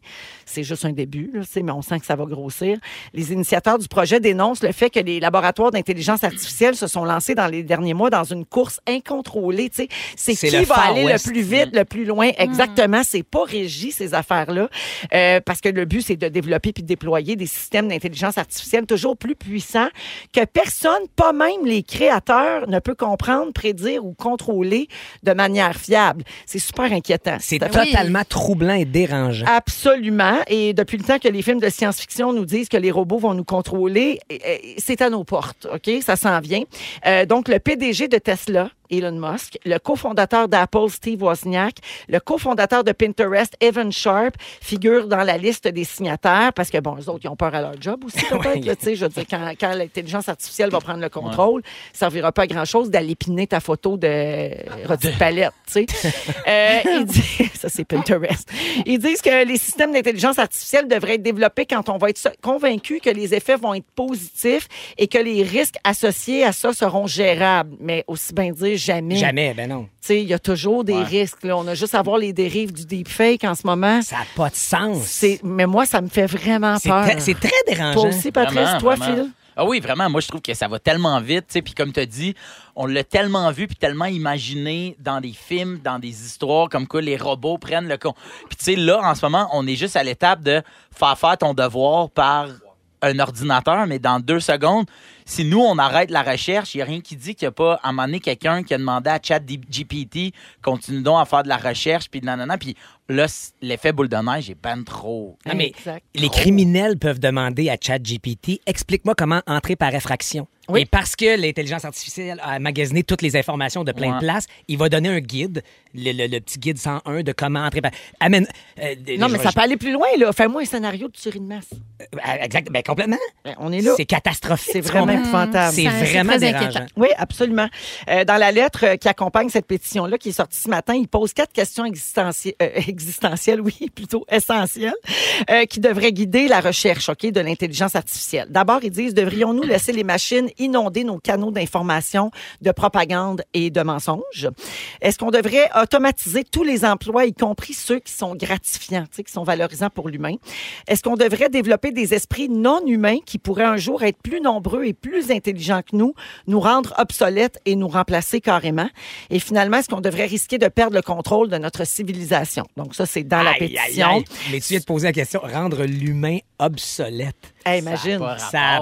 C'est juste un début, là, tu sais, mais on sent que ça va grossir. Les initiateurs du projet dénoncent le fait que les laboratoires d'intelligence artificielle se sont lancés dans les derniers mois dans une course incontrôlée, tu sais. C'est qui va aller West. le plus vite, le plus loin? Exactement. C'est pas régi, ces affaires-là. Euh, parce que le but, c'est de développer puis de déployer des systèmes d'intelligence artificielle toujours plus puissants que personne, pas même les créateurs, ne peut comprendre, prédire ou contrôler de manière fiable. C'est super inquiétant. C'est totalement troublant et dérangeant. Absolument. Et depuis le temps que les films de science-fiction nous disent que les robots vont nous contrôler, eh, eh, c'est à nos portes, OK? Ça s'en vient. Euh, donc, le PDG de Tesla, Elon Musk, le cofondateur d'Apple, Steve Wozniak, le cofondateur de Pinterest, Evan Sharp, figurent dans la liste des signataires parce que, bon, eux autres, ils ont peur à leur job aussi, [laughs] peut-être. tu sais, je veux dire, quand, quand l'intelligence artificielle va prendre le contrôle, ça servira pas à grand-chose d'aller piner ta photo de rôti de palette, tu sais. [laughs] Euh, ils disent- [laughs] ça, c'est Pinterest. Ils disent que les systèmes d'intelligence artificielle devraient être développés quand on va être convaincu que les effets vont être positifs et que les risques associés à ça seront gérables. Mais aussi bien dire jamais. Jamais, ben non. Tu sais, il y a toujours des Ouais. risques. Là. On a juste à voir les dérives du deepfake en ce moment. Ça n'a pas de sens. C'est, mais moi, ça me fait vraiment C'est peur. c'est très dérangeant. Toi aussi, Patrice, Vraiment, toi, vraiment. Phil? Ah oui, vraiment. Moi, je trouve que ça va tellement vite. tu sais, Puis comme tu as dit, on l'a tellement vu puis tellement imaginé dans des films, dans des histoires, comme quoi les robots prennent le con. Puis tu sais, là, en ce moment, on est juste à l'étape de faire faire ton devoir par un ordinateur, mais dans deux secondes, si nous, on arrête la recherche, il n'y a rien qui dit qu'il n'y a pas, à un moment donné, quelqu'un qui a demandé à ChatGPT, continue donc à faire de la recherche, puis nanana, puis là, l'effet boule de neige est ben trop. Ah, mais Exact. les criminels peuvent demander à ChatGPT explique-moi comment entrer par effraction. Oui. Et parce que l'intelligence artificielle a magasiné toutes les informations de plein Ouais. de places, il va donner un guide, le, le- le petit guide 101 de comment entrer. Amène. euh, Non, mais ça je- peut aller plus loin, là. Fais-moi un scénario de tuerie de masse. euh, Exact. Ben, complètement. Ben, On est là. C'est catastrophique. C'est vraiment épouvantable. C'est Ça- vraiment très dérangeant. inquiétant. Oui, absolument. Euh, dans la lettre euh, qui accompagne cette pétition-là, qui est sortie ce matin, il pose quatre questions existentie- euh, [laughs] existentielles, oui, [laughs] plutôt essentielles, euh, qui devraient guider la recherche, OK, de l'intelligence artificielle. D'abord, ils disent, devrions-nous laisser les machines inonder nos canaux d'information, de propagande et de mensonges? Est-ce qu'on devrait automatiser tous les emplois, y compris ceux qui sont gratifiants, qui sont valorisants pour l'humain? Est-ce qu'on devrait développer des esprits non humains qui pourraient un jour être plus nombreux et plus intelligents que nous, nous rendre obsolètes et nous remplacer carrément? Et finalement, est-ce qu'on devrait risquer de perdre le contrôle de notre civilisation? Donc ça, c'est dans la Aïe, pétition. aïe. Mais tu viens de poser la question rendre l'humain obsolète. Hey, imagine. Ça a pas Ça-.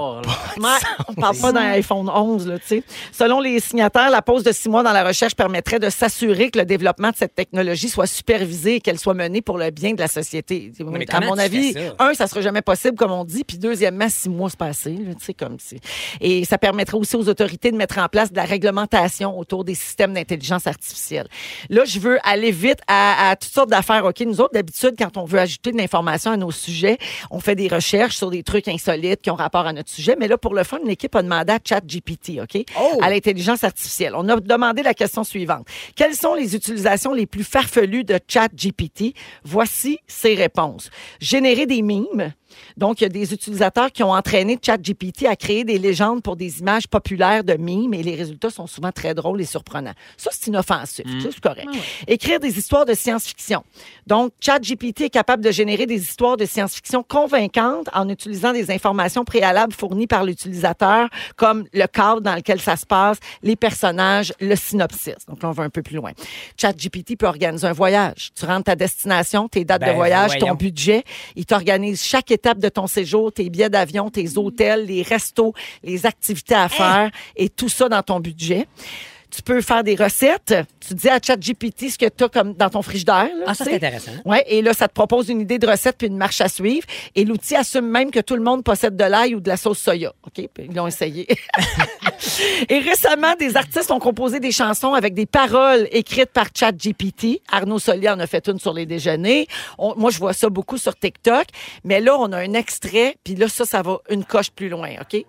Ouais, on parle pas d'un iPhone 11, là, tu sais. Selon les signataires, la pause de six mois dans la recherche permettrait de s'assurer que le développement de cette technologie soit supervisé et qu'elle soit menée pour le bien de la société. mais à mon avis, ça? un, ça sera jamais possible, comme on dit, puis deuxièmement, six mois se passer, là, tu sais, comme si. Et ça permettrait aussi aux autorités de mettre en place de la réglementation autour des systèmes d'intelligence artificielle. Là, je veux aller vite à, à toutes sortes d'affaires. OK, nous autres, d'habitude, quand on veut ajouter de l'information à nos sujets, on fait des recherches sur des trucs insolites qui ont rapport à notre sujet. Mais là, pour le fun, l'équipe a demandé à ChatGPT, OK, Oh! à l'intelligence artificielle. On a demandé la question suivante. Quelles sont les utilisations les plus farfelues de ChatGPT? Voici ses réponses. Générer des mimes. Donc, il y a des utilisateurs qui ont entraîné ChatGPT à créer des légendes pour des images populaires de mimes et les résultats sont souvent très drôles et surprenants. Ça, c'est inoffensif. Ça, c'est correct. Écrire des histoires de science-fiction. Donc, ChatGPT est capable de générer des histoires de science-fiction convaincantes en utilisant des informations préalables fournies par l'utilisateur, comme le cadre dans lequel ça se passe, les personnages, le synopsis. Donc, là, on va un peu plus loin. ChatGPT peut organiser un voyage. Tu rentres ta destination, tes dates de Ben, voyage, ton budget. Il t'organise chaque étape de ton séjour, tes billets d'avion, tes hôtels, les restos, les activités à faire et tout ça dans ton budget. Tu peux faire des recettes. Tu dis à ChatGPT ce que tu as comme dans ton frigidaire. là, Ah, ça, c'est intéressant. Ouais, et là, ça te propose une idée de recette puis une marche à suivre. Et l'outil assume même que tout le monde possède de l'ail ou de la sauce soya. OK? Puis ils l'ont essayé. [laughs] et récemment, des artistes ont composé des chansons avec des paroles écrites par ChatGPT. Arnaud Solier en a fait une sur les déjeuners. On- moi, je vois ça beaucoup sur TikTok. Mais là, on a un extrait, puis là, ça, ça va une coche plus loin. OK?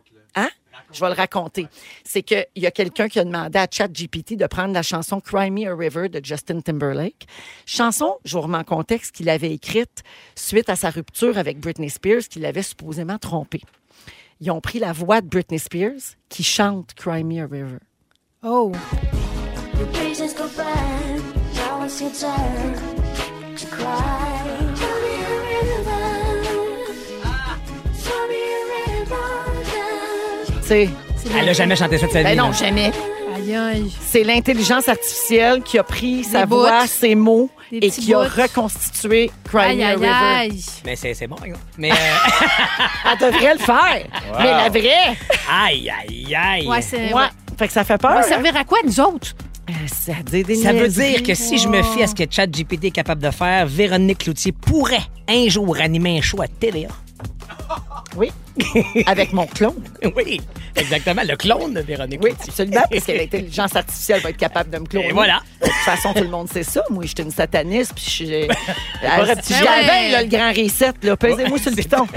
Je vais le raconter. C'est qu'il y a quelqu'un qui a demandé à ChatGPT de prendre la chanson Cry Me a River de Justin Timberlake. Chanson, je vous remets en contexte, qu'il avait écrite suite à sa rupture avec Britney Spears, qu'il avait supposément trompée. Ils ont pris la voix de Britney Spears qui chante Cry Me a River. Oh. Your sais, Elle a jamais chanté ça de sa vie. ben non, là. jamais. Aïe, aïe. C'est l'intelligence artificielle qui a pris sa voix, ses mots Des et petits qui a bouts. reconstitué Cry Aïe, Me a aïe, River. aïe. Mais c'est c'est bon, par exemple. Mais [laughs] euh, Elle devrait le faire. Mais la vraie, aïe, aïe, aïe. Ouais, c'est. ouais. ouais. Fait que ça fait Ça peur. va hein? servir à quoi, nous autres? Euh, Ça, dit des Ça veut niaiseries. dire que si je me fie à ce que ChatGPT est capable de faire, Véronique Cloutier pourrait un jour animer un show à TVA. Oui. [laughs] Avec mon clone. Oui, exactement. Le clone de Véronique Oui, Cloutier. absolument, parce que l'intelligence artificielle va être capable de me cloner. Et voilà. De toute façon, tout le monde sait ça. Moi, j'étais une sataniste, puis je [laughs] suis. Là, le grand reset, là. Pesez-moi sur le piton.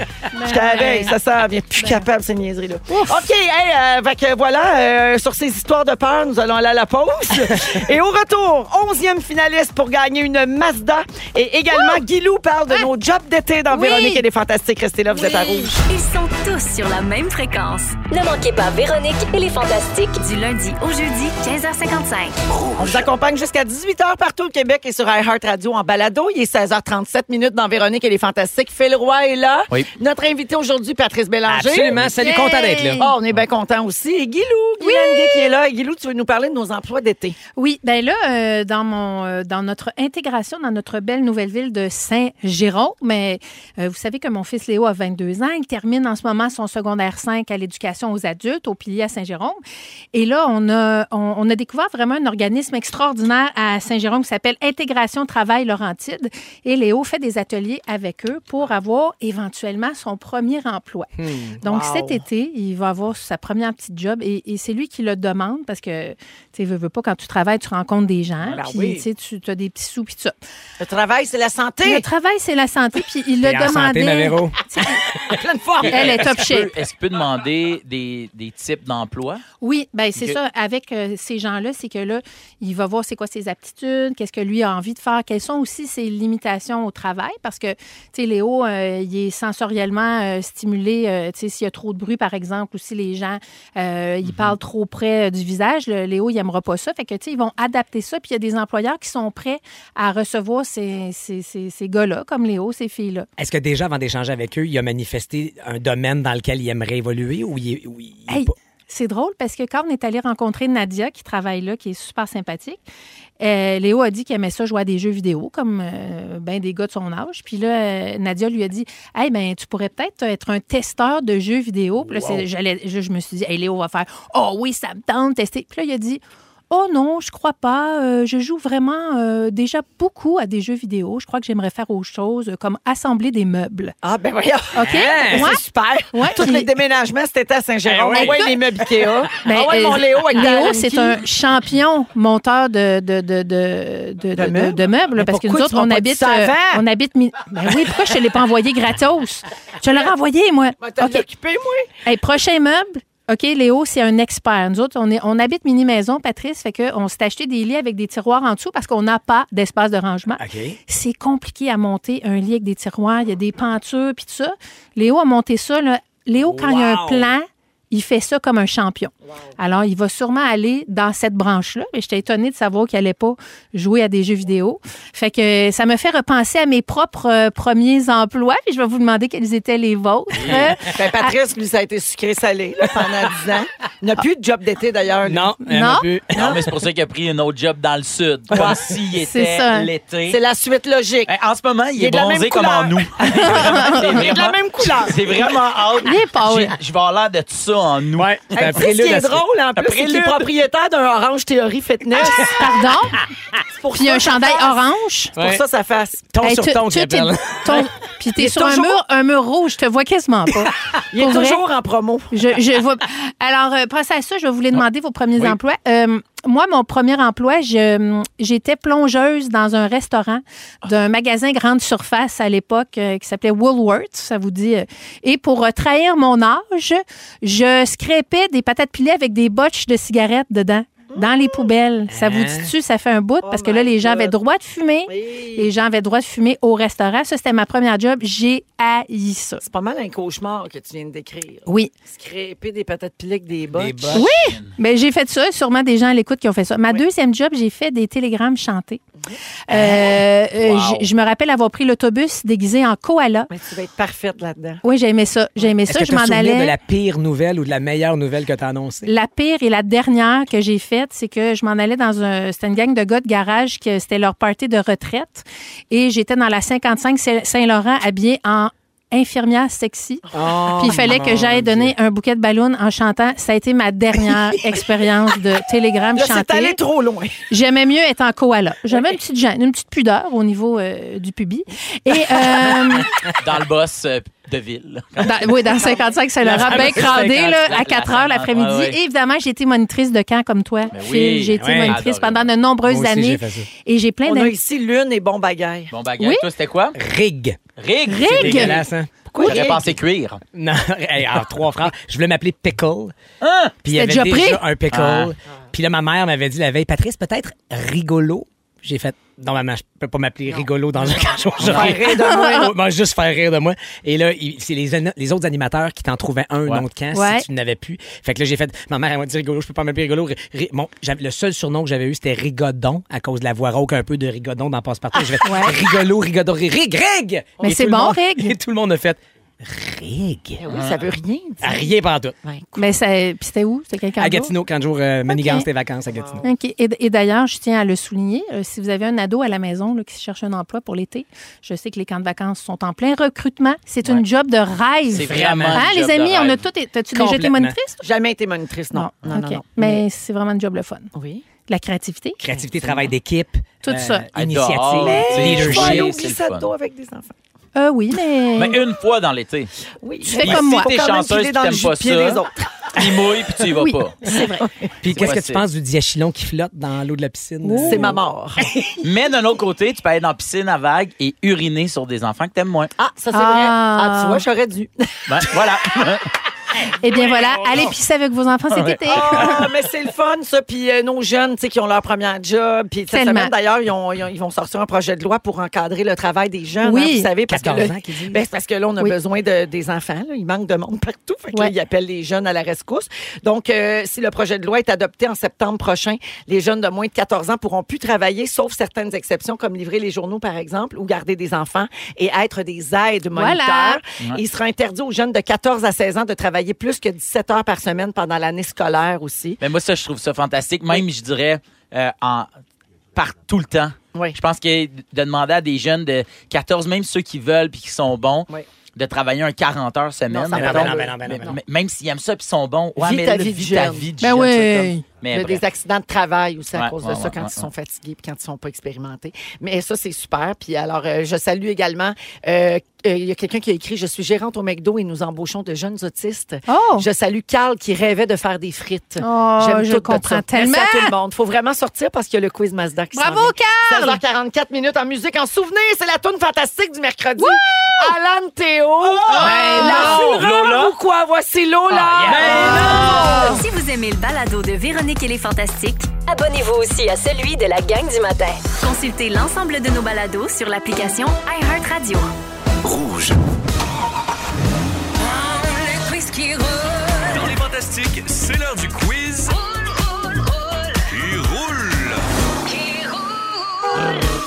Je t'avais, ça sert, vient plus Ben. capable, ces niaiseries-là. OK, hey, euh, fait que voilà, euh, sur ces histoires de peur, nous allons aller à la pause. [laughs] et au retour, 11e finaliste pour gagner une Mazda. Et également, Guilou parle de nos jobs d'été dans Oui. Véronique et les Fantastiques. Restez là, vous êtes à rouge. Ils sont tous sur la même fréquence. Ne manquez pas Véronique et les Fantastiques. Du lundi au jeudi, 15h55. On vous accompagne jusqu'à 18h partout au Québec et sur iHeart Radio en balado. Il est 16h37 minutes dans Véronique et les Fantastiques. Phil Roy est là. Oui. Notre invité aujourd'hui, Patrice Bélanger. Absolument. Salut, content d'être là. Oh, on est bien content aussi. Et Guilou, Lenguet qui est là. Et Guilou, tu veux nous parler de nos emplois d'été? Oui, ben là, euh, dans mon, euh, dans notre intégration dans notre belle nouvelle ville de Saint-Jérôme, mais euh, vous savez que mon fils Léo a 22 ans, il termine en ce moment son secondaire 5 à l'éducation aux adultes au pilier à Saint-Jérôme. Et là, on a, on, on a découvert vraiment un organisme extraordinaire à Saint-Jérôme qui s'appelle Intégration Travail Laurentide. Et Léo fait des ateliers avec eux pour avoir éventuellement son premier emploi. Donc Wow. cet été, il va avoir sa première petite job et, et c'est lui qui le demande parce que tu veux, veux pas quand tu travailles, tu rencontres des gens, Ben puis oui. tu sais, tu as des petits sous puis tout ça. Le travail, c'est la Le santé. travail, c'est la santé, puis il le ma Véro. [laughs] Pleine forme. Elle est top Est-ce qu'il shape. peut- Est-ce qu'il peut demander des, des types d'emplois? Oui, ben c'est ça. Avec euh, ces gens-là, c'est que là, il va voir c'est quoi ses aptitudes, qu'est-ce que lui a envie de faire, quelles sont aussi ses limitations au travail, parce que, tu sais, Léo, euh, il est sensoriellement euh, stimulé, euh, tu sais, s'il y a trop de bruit, par exemple, ou si les gens, euh, ils parlent trop près euh, du visage, le- Léo, il pas ça. Fait que, tu sais, ils vont adapter ça, puis il y a des employeurs qui sont prêts à recevoir ces, ces, ces, ces gars-là, comme Léo, ces filles-là. Est-ce que déjà, avant d'échanger avec eux, il a manifesté un domaine dans lequel il aimerait évoluer ou il est. ou il est Hey, pas- c'est drôle parce que quand on est allé rencontrer Nadia, qui travaille là, qui est super sympathique, euh, Léo a dit qu'il aimait ça jouer à des jeux vidéo, comme euh, ben des gars de son âge. Puis là, euh, Nadia lui a dit Hey, ben, tu pourrais peut-être être un testeur de jeux vidéo. Puis là, c'est- j'allais- je, je me suis dit Hey, Léo va faire Oh oui, ça me tente de tester. Puis là, il a dit Oh non, je crois pas. Euh, je joue vraiment euh, déjà beaucoup à des jeux vidéo. Je crois que j'aimerais faire autre chose, euh, comme assembler des meubles. Ah, ben voyons. OK? Ben, Ouais. C'est super. Ouais, Tous les déménagements, c'était à Saint-Jérôme. Eh Ah oui. ouais, les meubles Ikea. [laughs] Ben, ah ouais, mon Léo avec Léo, c'est un champion monteur de, de, de, de, de, de- meubles? de meubles, Mais parce que nous autres, on habite, on habite. Ben oui, pourquoi je te l'ai pas envoyé gratos? Je l'aurais envoyé, moi. T'en OK. occuper, moi? Hey, prochain meuble. OK, Léo, c'est un expert. Nous autres, on, est, on habite mini-maison, Patrice, fait qu'on s'est acheté des lits avec des tiroirs en dessous parce qu'on n'a pas d'espace de rangement. C'est compliqué à monter un lit avec des tiroirs, il y a des pentures, puis tout ça. Léo a monté ça. Là. Léo, quand il y a un plan, il fait ça comme un champion. Alors, il va sûrement aller dans cette branche-là. Mais j'étais étonnée de savoir qu'il n'allait pas jouer à des jeux vidéo. Fait que ça me fait repenser à mes propres euh, premiers emplois. Puis je vais vous demander quels étaient les vôtres. Euh, Ben, Patrice, lui, ça a été sucré-salé pendant [laughs] 10 ans. Il n'a plus de job d'été, d'ailleurs. Non, elle Non? n'a plus. Non, mais c'est pour ça qu'il a pris un autre job dans le sud, comme s'il C'est était ça. l'été. C'est la suite logique. Eh, En ce moment, il, Il est est bronzé comme en nous. C'est [laughs] Il est de la même couleur. C'est vraiment hâte. Il est pas, J'ai- oui. Je vais avoir l'air de tout ça en nous. Ouais. Hey, un tu sais, ce qui prélude à est ce- drôle, en plus, c'est qu'il est prélude. propriétaire d'un Orange Théorie Fitness. Pardon? C'est pour Puis ça un chandail face. orange? Pour Ouais. ça, ça fasse. Ton Hey, sur ton tu- ton- [laughs] Puis t'es sur un mur, un mur rouge, je te vois quasiment pas. [laughs] Il est Pour toujours en promo. Je, je vois- Alors, euh, à ça, je vais vous les demander vos premiers Oui. emplois. Euh, moi, mon premier emploi, j'étais plongeuse dans un restaurant d'un magasin grande surface à l'époque euh, qui s'appelait Woolworth, ça vous dit. euh. Et pour euh, trahir mon âge, je scrapais des patates pilées avec des botches de cigarettes dedans. Dans les poubelles. Ça vous Hein? dit-tu, ça fait un bout? Parce que là, les gens avaient droit de fumer. Oui. Les gens avaient droit de fumer au restaurant. Ça, c'était ma première job. J'ai haï ça. C'est pas mal un cauchemar que tu viens de décrire. Oui. Scraper des patates pilées des bottes. Oui! Mais j'ai fait ça. Sûrement des gens à l'écoute qui ont fait ça. Ma deuxième job, j'ai fait des télégrammes chantés. Euh, euh, Wow. je- Je me rappelle avoir pris l'autobus déguisé en koala. Mais tu vas être parfaite là-dedans. Oui, j'ai aimé ça. J'ai aimé Est-ce ça. que Je m'en te souviens allais. de la pire nouvelle ou de la meilleure nouvelle que tu as annoncée? La pire et la dernière que j'ai faite, c'est que je m'en allais dans un. C'était une gang de gars de garage que c'était leur party de retraite. Et j'étais dans la 55 Saint-Laurent habillée en infirmière sexy. Oh, Puis il fallait que j'aille donner un bouquet de ballons en chantant. Ça a été ma dernière [laughs] expérience de télégramme Là, c'est chanté. allé trop loin. J'aimais mieux être en koala. J'avais une petite gêne, une petite pudeur au niveau euh, du pubis. Et euh, [laughs] Dans le boss euh, de ville. dans, oui, dans 55 Saint-Laurent, La bien fameuse crowdé 50, là, la- à 4 la heures l'après-midi. ouais, ouais. Et évidemment, j'ai été monitrice de camp comme toi, Ben Phil. oui, J'ai été monitrice Adoré. pendant de nombreuses aussi, années. Et j'ai plein On a d'amis. ici Lune et Bon Bagaille. Bon Oui. toi, c'était quoi? Rig. Rig? Rig? C'est Dégueulasse, hein? J'aurais pensé cuire. Non, [laughs] hey, alors, trois frères. Je voulais m'appeler Pickle. Hein? Puis il y avait déjà déjà pris? un pickle. Ah. Puis là, ma mère m'avait dit la veille, Patrice, peut-être rigolo. J'ai fait, non, maman, je peux pas m'appeler rigolo dans un. Je Faire rire de moi. Moi, [laughs] juste faire rire de moi. Et là, c'est les, autres animateurs qui t'en trouvaient un Ouais. nom de camp Ouais. si tu n'avais plus. Fait que là, j'ai fait, ma mère, elle m'a dit rigolo, je peux pas m'appeler rigolo. Ri- Bon, le seul surnom que j'avais eu, c'était Rigodon, à cause de la voix rauque un peu de Rigodon dans Passe-Partout. J'ai fait, Ouais. rigolo, Rigodon, rig, rig, rig! Mais c'est bon, monde- rig? Et tout le monde a fait, rig. Eh oui, ça veut rien dire. À rien pendant tout. Ouais. Mais ça, puis c'était où? C'était quelqu'un À Gatineau, quand jour euh, manigance tes vacances à Gatineau. Et, et d'ailleurs, je tiens à le souligner, euh, si vous avez un ado à la maison là, qui se cherche un emploi pour l'été, je sais que les camps de vacances sont en plein recrutement. C'est une job de rêve. C'est vraiment Hein, job les amis, de on a tout. été- T'as-tu déjà été monitrice? toi? Jamais été monitrice, non. non, non, non. Mais c'est vraiment un job le fun. Oui. La créativité. Créativité, travail d'équipe. euh, Tout ça. Initiative, Mais je vais leadership. aller au glissade avec des enfants. Euh, oui, mais. Mais une fois dans l'été. Oui. Tu fais comme il moi. faut T'es chanceuse le t'aimes pas ça. des autres. [laughs] Il mouille puis tu y vas Oui, pas. c'est vrai. Puis qu'est-ce que tu penses du diachylon qui flotte dans l'eau de la piscine? C'est ma mort. [laughs] Mais d'un autre côté, tu peux aller dans la piscine à vagues et uriner sur des enfants que t'aimes moins. Ah, ça c'est Ah. vrai. Ah, tu vois, j'aurais dû. Ben, voilà. [laughs] [laughs] Eh bien, voilà. Allez pisser avec vos enfants cet été. Ah, mais c'est le fun, ça. Puis euh, nos jeunes, tu sais, qui ont leur premier job. Puis cette Tellement. semaine, d'ailleurs, ils, ont- ils ont- ils vont sortir un projet de loi pour encadrer le travail des jeunes. Oui. hein, vous savez, parce que, 14 là, ans qu'ils disent. ben, c'est parce que là, on a Oui. besoin de, des enfants. là. Il manque de monde partout. Fait que là, Ouais. ils appellent les jeunes à la rescousse. Donc, euh, si le projet de loi est adopté en septembre prochain, les jeunes de moins de 14 ans pourront plus travailler, sauf certaines exceptions, comme livrer les journaux, par exemple, ou garder des enfants et être des aides moniteurs. Voilà. Il sera interdit aux jeunes de 14 à 16 ans de travailler plus que 17 heures par semaine pendant l'année scolaire aussi. Mais moi, ça, je trouve ça fantastique. Même, je dirais, euh, en, par tout le temps. Oui. Je pense que de demander à des jeunes de 14, même ceux qui veulent puis qui sont bons, Oui. de travailler un 40 heures semaine. Non. Ben non, ben non, ben ben Même s'ils aiment ça puis sont bons. Ouais, mais ta là, vie de vis ta vie de Ben jeune, oui. C'est comme- Mais Il y a bref. des accidents de travail aussi à Ouais, cause de ouais, ça ouais, quand ouais, ils sont ouais. fatigués puis quand ils sont pas expérimentés. Mais ça, c'est super. Puis alors, euh, je salue également, euh, euh, il y a quelqu'un qui a écrit, je suis gérante au McDo et nous embauchons de jeunes autistes. Oh! Je salue Carl qui rêvait de faire des frites. Oh, je tout de comprends ça. tellement. Merci à tout le monde. faut vraiment sortir parce qu'il y a le quiz Mazda qui Bravo. Carl! 16h44 minutes en musique. En souvenir, c'est la tourne fantastique du mercredi. Alan Théo. Ben la non! fureur Lola? ou quoi? Voici Lola. Ah, Si vous aimez le balado de Véronique et les Fantastiques, Abonnez-vous aussi à celui de la gang du matin. consultez l'ensemble de nos balados sur l'application iHeartRadio. Rouge. Dans les fantastiques, c'est l'heure du quiz.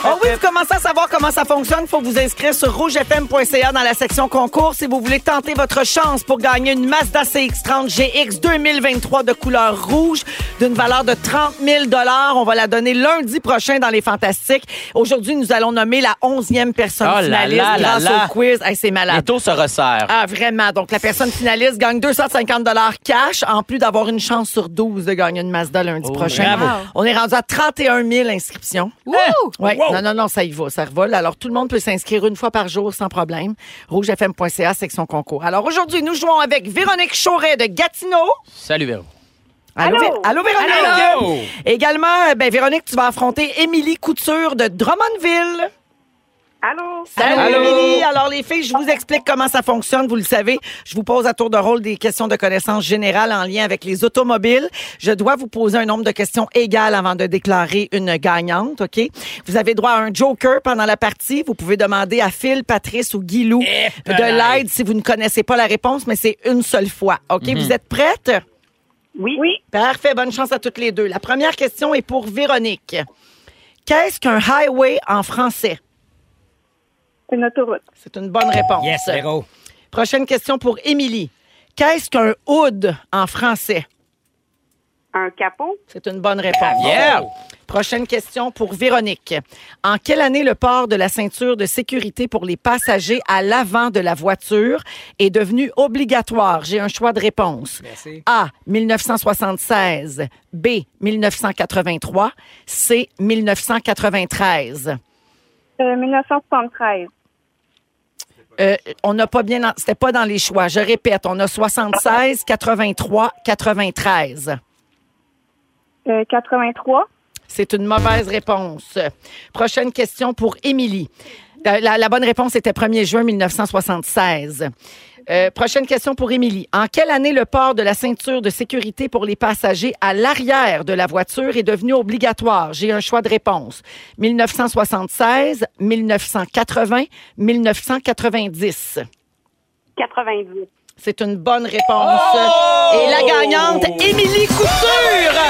Oh oui, vous commencez à savoir comment ça fonctionne. Il faut vous inscrire sur rougefm.ca dans la section concours si vous voulez tenter votre chance pour gagner une Mazda CX-30 GX 2023 de couleur rouge d'une valeur de 30 000 On va la donner lundi prochain dans les Fantastiques. Aujourd'hui, nous allons nommer la 11e personne Oh finaliste là là grâce là. au quiz. Hey, c'est malade. Les taux se resserrent. Ah, vraiment. Donc, la personne finaliste gagne 250 cash, en plus d'avoir une chance sur 12 de gagner une Mazda lundi Oh, prochain. bravo. On est rendu à 31 000 inscriptions. Wouh! Ouais. Non, non, non, ça y va, ça revole. Alors, tout le monde peut s'inscrire une fois par jour sans problème. rougefm.ca, section concours. Alors, aujourd'hui, nous jouons avec Véronique Chauret de Gatineau. Salut, Véro. Allô, Vé- Allô, Véronique? Allô? Également, ben, Véronique, tu vas affronter Émilie Couture de Drummondville. Allô? Salut Émilie. Alors les filles, je vous explique comment ça fonctionne. Vous le savez, je vous pose à tour de rôle des questions de connaissances générales en lien avec les automobiles. Je dois vous poser un nombre de questions égales avant de déclarer une gagnante, OK? Vous avez droit à un joker pendant la partie. Vous pouvez demander à Phil, Patrice ou Guilou de l'aide si vous ne connaissez pas la réponse, mais c'est une seule fois, OK? Vous êtes prêtes? Oui. Oui. Parfait, bonne chance à toutes les deux. La première question est pour Véronique. Qu'est-ce qu'un highway en français? Une autoroute. C'est une bonne réponse. Yes, Véro. Prochaine question pour Émilie. Qu'est-ce qu'un hood en français? Un capot? C'est une bonne réponse. Yeah! Prochaine question pour Véronique. En quelle année le port de la ceinture de sécurité pour les passagers à l'avant de la voiture est devenu obligatoire? J'ai un choix de réponse. Merci. A. 1976. B. 1983. C. 1993. Euh, 1973. Euh, on n'a pas bien. C'était pas dans les choix. Je répète, on a 76, 83, 93. Euh, 83. C'est une mauvaise réponse. Prochaine question pour Émilie. Euh, La, la bonne réponse était 1er juin 1976. Euh, prochaine question pour Émilie. En quelle année le port de la ceinture de sécurité pour les passagers à l'arrière de la voiture est devenu obligatoire? J'ai un choix de réponse. 1976, 1980, 1990. 90. C'est une bonne réponse. Et la gagnante, Émilie Couture.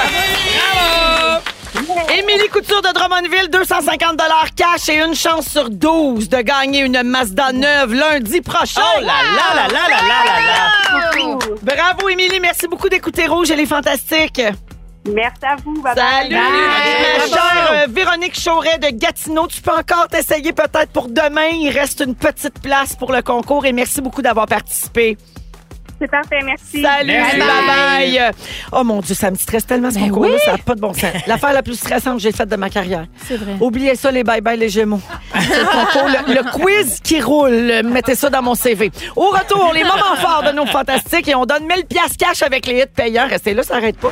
[laughs] Émilie Couture de Drummondville, 250 cash et une chance sur 12 de gagner une Mazda neuve lundi prochain. Oh là là là là là là là! Bravo, Émilie. Merci beaucoup d'écouter Rouge et les Fantastiques. Merci à vous. Bye Salut, bye. ma chère euh, Véronique Chauret de Gatineau. Tu peux encore t'essayer peut-être pour demain. Il reste une petite place pour le concours et merci beaucoup d'avoir participé. C'est parfait, merci. Salut, Merci. bye bye. Oh mon Dieu, ça me stresse tellement ce Ben concours-là, oui. ça n'a pas de bon sens. L'affaire la plus stressante que j'ai faite de ma carrière. C'est vrai. Oubliez ça, les bye-bye, les Gémeaux. C'est le concours, le, le quiz qui roule. Mettez ça dans mon CV. Au retour, les moments forts de nos fantastiques et on donne 1000 pièces cash avec les hits payants. Restez là, ça n'arrête pas.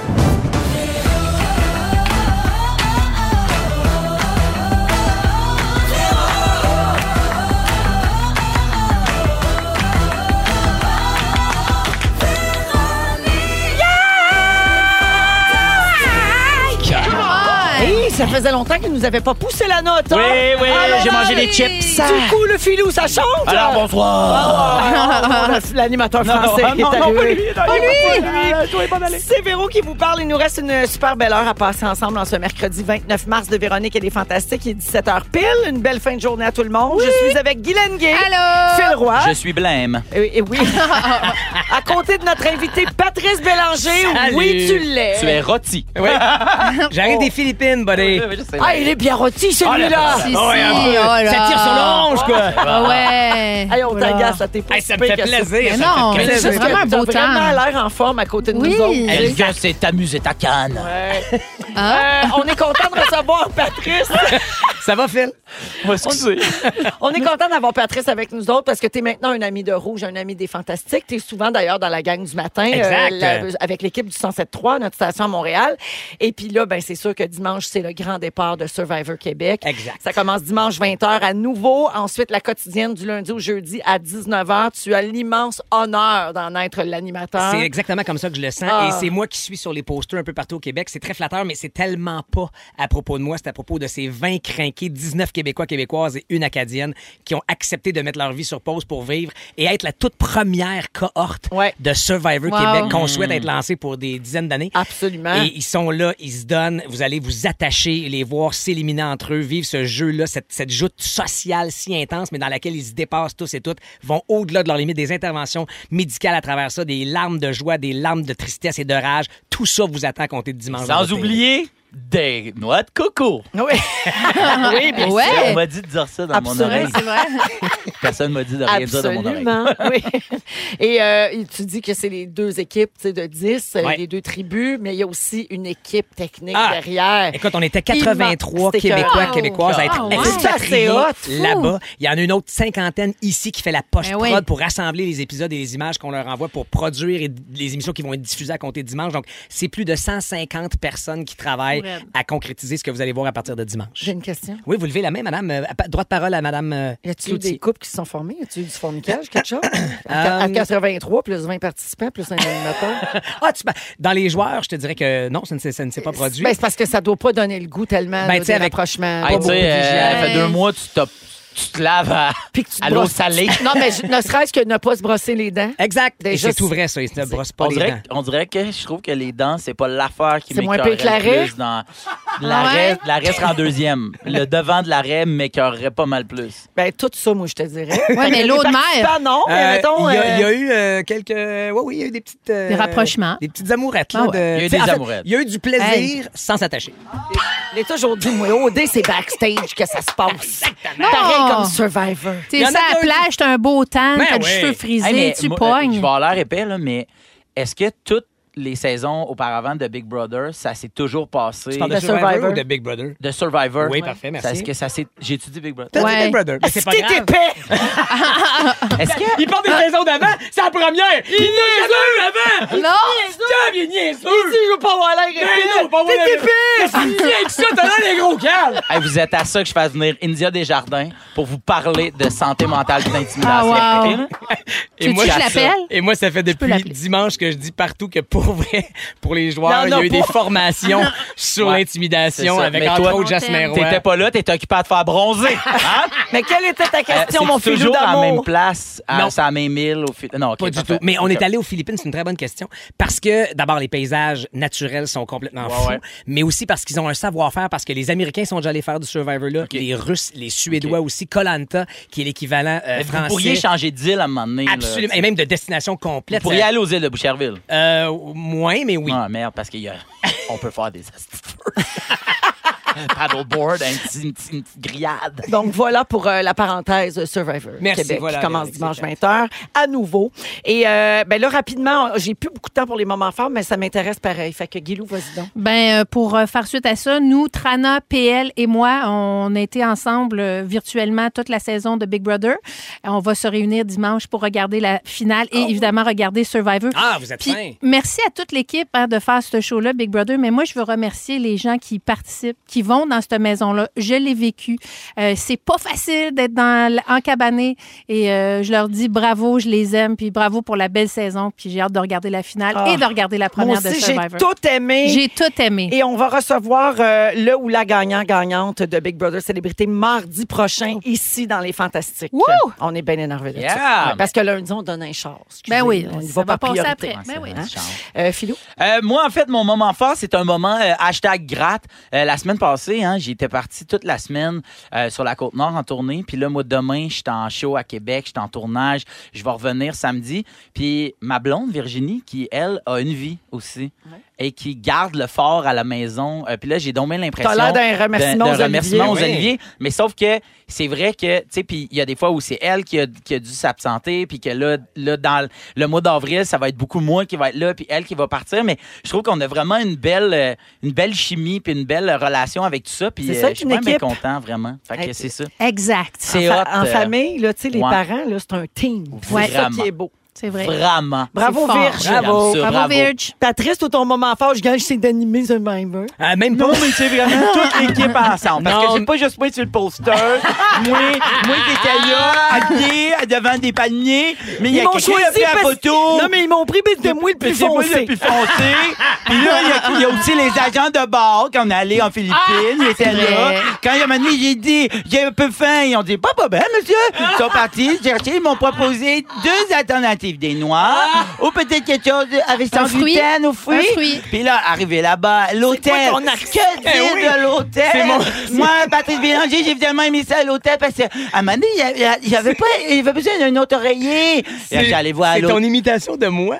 Ça faisait longtemps qu'il nous avait pas poussé la note. hein? Oui, oui, Alors, j'ai mangé des chips. Du coup, le filou, ça chante. Alors, bonsoir! Ah, [laughs] non, L'animateur français non, qui est non, arrivé. pas lui. Ah, C'est Véro qui vous parle. Il nous reste une super belle heure à passer ensemble en ce mercredi 29 mars de Véronique et les Fantastiques. Il est 17h pile. Une belle fin de journée à tout le monde. Je suis avec Guylaine Gay. Allô? Phil Roy. Je suis blême. Et, et oui. [laughs] à côté de notre invité Patrice Bélanger. Salut. Oui, tu l'es. Tu es rôti. Oui. [laughs] J'arrive des Philippines, buddy. Ah, il est bien rôti, celui-là. Si, si, Oh, un peu. oh là. Ça tire sur l'ange, quoi. Ah ouais. Hey, on t'agace, ça t'es pas Hey, ça si me fait plaisir. Non, c'est vraiment un beau temps. vraiment l'air en forme à côté de nous autres. Elga s'est amusée ta canne. Ouais. Ah. Euh, on est content de recevoir Patrice. [laughs] Ça va, Phil? Excusez. [laughs] On est content d'avoir Patrice avec nous autres parce que tu es maintenant un ami de Rouge, un ami des Fantastiques. Tu es souvent d'ailleurs dans la gang du matin euh, la- avec l'équipe du 107.3, notre station à Montréal. Et puis là, ben, c'est sûr que dimanche, c'est le grand départ de Survivor Québec. Exact. Ça commence dimanche 20h à nouveau. Ensuite, la quotidienne du lundi au jeudi à 19h. Tu as l'immense honneur d'en être l'animateur. C'est exactement comme ça que je le sens. Ah. Et c'est moi qui suis sur les posters un peu partout au Québec. C'est très flatteur, mais c'est tellement pas à propos de moi. C'est à propos de ces 20 crinqués, 19 Québécois, Québécoises et une Acadienne qui ont accepté de mettre leur vie sur pause pour vivre et être la toute première cohorte Ouais. de Survivor Wow. Québec qu'on souhaite être lancé pour des dizaines d'années. Absolument. Et ils sont là, ils se donnent. Vous allez vous attacher, les voir s'éliminer entre eux, vivre ce jeu-là, cette, cette joute sociale si intense, mais dans laquelle ils se dépassent tous et toutes, vont au-delà de leurs limites, des interventions médicales à travers ça, des larmes de joie, des larmes de tristesse et de rage. Tout ça vous attend à compter de dimanche. Sans oublier des noix de coco. Oui. [laughs] oui, bien Ouais. sûr. On m'a dit de dire ça dans Absolument. mon oreille. C'est vrai. [laughs] Personne m'a dit de rien dire dans mon oreille. Absolument. oui. [laughs] Et euh, tu dis que c'est les deux équipes tu sais, de 10, euh, Ouais. les deux tribus, mais il y a aussi une équipe technique Ah. derrière. Écoute, on était 83 C'était Québécois. Québécoises à être Ah, ouais. expatriés là-bas. Il y en a une autre cinquantaine ici qui fait la poche Ben oui. pour rassembler les épisodes et les images qu'on leur envoie pour produire et les émissions qui vont être diffusées à compter dimanche. Donc, c'est plus de 150 personnes qui travaillent À concrétiser ce que vous allez voir à partir de dimanche. J'ai une question. Oui, vous levez la main, madame. Euh, droit de parole à madame euh, Y Cloutier. des couples qui se sont formés? Y eu du fornicage, quelque chose? [coughs] Euh, À 83, plus 20 participants, plus un animateur. [laughs] Ah, tu, dans les joueurs, je te dirais que non, ça ne ne s'est pas produit. Ben, c'est parce que ça doit pas donner le goût tellement Ben, avec- rapprochements. Hey, euh, ça fait deux mois, tu, te- tu te laves à, Puis que tu te à l'eau brosses- salée. [laughs] Non, mais je- ne serait-ce que ne pas se brosser les dents. Exact. Et Déjà, c'est tout vrai, ça. Ils ne brossent pas On les dirait, dents. que- on dirait que je trouve que les dents, c'est pas l'affaire qui C'est moins m'écœurerait pire que l'arrêt? le plus dans l'arrêt. L'arrêt serait en deuxième. Le devant de l'arrêt m'écœurerait pas mal plus. Ben, tout ça, moi, je te dirais. Ouais, mais l'eau de mer. participants, non, mais Euh, mettons. il, y a, euh, il y a eu euh, quelques. Oui, oui, il y a eu des petites. euh, Des rapprochements. Des petites amourettes. Là, Ah ouais. de- Il y a eu des en fait, amourettes. Il y a eu du plaisir Hey. sans s'attacher. Je l'ai toujours dit, moi, [laughs] OD, c'est backstage que ça se passe. Non. Pareil comme Survivor. T'es ça à la plage, t'as un beau temps, Ben t'as les cheveux frisés, tu moi, euh, Je pognes. vais avoir l'air épais, là, mais est-ce que toutes les saisons auparavant de Big Brother, ça s'est toujours passé Tu parles de De Survivor, Survivor. ou de Big Brother? de Survivor? Oui, parfait, merci. Est-ce que ça s'est. J'ai étudié Big Brother. T'as dit Ouais. Big Brother. Mais c'est pas T'es grave. épais! [laughs] Est-ce que. Il parle des saisons d'avant, c'est la première! Il est niaiseux avant! Non! Stop, il est niaiseux! Je veux pas avoir l'air Mais non, pas voir T'es le- Qu'est-ce qu'il dit avec ça? T'as l'air des gros calmes! Hey, vous êtes à ça que je fasse venir India Desjardins pour vous parler de santé mentale et d'intimidation. Ah, wow. Et Tu veux moi, que je ça- l'appelle? Et moi, ça fait depuis dimanche que je dis partout que pour vrai, pour les joueurs, Il y a eu des formations [laughs] sur Ouais, l'intimidation avec entre toi, autres Jasmin Roy. T'étais pas là, t'étais occupé à te faire bronzer. Hein? [laughs] Mais quelle était ta Euh, question, c'est mon toujours filou à la même d'amour? place, à, Non. c'est à la même île. Non, ok, Pas du tout. Mais on est allé aux Philippines, c'est une très bonne question. Parce que, d'abord, les paysages naturels sont complètement Ouais, fous. ouais. Mais aussi parce qu'ils ont un savoir-faire, parce que les Américains sont déjà allés faire du Survivor là. Les Russes, les Suédois aussi. Colanta, qui est l'équivalent euh, français. Vous pourriez changer d'île à un moment donné. Absolument. Et même de destination Vous complète. pourriez Ça- aller aux îles de Boucherville. Moins, mais oui. Ah, merde, parce qu'on peut faire des [laughs] un [laughs] paddleboard, un petit- une, petite- une petite grillade. Donc voilà pour euh, la parenthèse Survivor Merci, Québec voilà, qui commence dimanche c'est 20h à nouveau. Et euh, ben là rapidement, j'ai plus beaucoup de temps pour les moments forts, mais ça m'intéresse pareil. Fait que Guilou, vas-y donc. Ben, euh, pour euh, faire suite à ça, nous, Trana, PL et moi, on a été ensemble virtuellement toute la saison de Big Brother. On va se réunir dimanche pour regarder la finale et évidemment regarder Survivor. Ah, vous êtes Puis, fin. merci à toute l'équipe hein, de faire ce show-là, Big Brother. Mais moi, je veux remercier les gens qui participent, qui vont dans cette maison-là. Je l'ai vécu. Euh, c'est pas facile d'être dans l- encabané. Et euh, je leur dis bravo, je les aime. Puis bravo pour la belle saison. Puis j'ai hâte de regarder la finale Ah. et de regarder la première de aussi, j'ai Survivor. tout aimé. J'ai tout aimé. Et on va recevoir euh, le ou la gagnant-gagnante de Big Brother Célébrité mardi prochain ici dans Les Fantastiques. Wouh! On est bien énervés de Yeah! ça. Ouais, parce que lundi, on donne un char. Excusez, Ben oui, on y va va passer priorité. après. Ben oui. Hein? Euh, Philou? Euh, moi, en fait, mon moment fort, c'est un moment euh, hashtag gratte. Euh, la semaine passée, hein, j'étais parti toute la semaine euh, sur la Côte-Nord en tournée. Puis là, moi, demain, je suis en show à Québec, je suis en tournage. Je vais revenir samedi. Puis ma blonde, Virginie, qui, elle, a une vie aussi. Et qui garde le fort à la maison. Euh, puis là, j'ai donc l'impression... T'as l'air d'un remerciement d'un- aux remerciement Oliviers, aux oui. Olivier. Mais sauf que c'est vrai que, tu sais, puis il y a des fois où c'est elle qui a, qui a dû s'absenter, puis que là, là, dans le mois d'avril, ça va être beaucoup moi qui va être là, puis elle qui va partir. Mais je trouve qu'on a vraiment une belle, euh, une belle chimie, puis une belle relation avec tout ça. Puis C'est ça, euh, je suis bien content, vraiment. Fait que c'est ça. Exact. C'est en, hot. en famille, là, tu sais, les ouais. parents, là, c'est un team. Ouais. C'est ça qui est beau. C'est vrai. Vraiment. Bravo, fort. Virge. Bravo. Bravo, Bravo. Virge. Patrice, tout ton moment fort, je gagne, c'est d'animer Survivor. Ah, même pas. Non, mais c'est vraiment [laughs] toute l'équipe ensemble. Parce Non. que j'ai pas juste moi sur le poster. moi, moi qui étais là, habillé, devant des paniers. Mais il y a quelqu'un qui a pris la parce- photo. Non, mais ils m'ont pris mais de moi le plus C'est moi foncé. le plus foncé. Puis là, il y a- y, a aussi les agents de bord quand on est allé en Philippines. ils étaient là. Quand il m'a dit, j'ai dit, j'ai un peu faim. Ils ont dit, pas bien, monsieur. Ils sont partis. Ils m'ont proposé deux alternatives. Des noix ou peut-être quelque chose avec sans fruit. gluten ou fruits. Un fruit. Puis là, arrivé là-bas, l'hôtel. ton accent? Que dire Eh oui. de l'hôtel? Mon- Moi, Patrice Bélanger, j'ai vraiment aimé ça à l'hôtel parce moment donné, il y a- a- avait pas, il avait besoin d'un autre oreiller. J'allais voir C'est ton imitation de moi?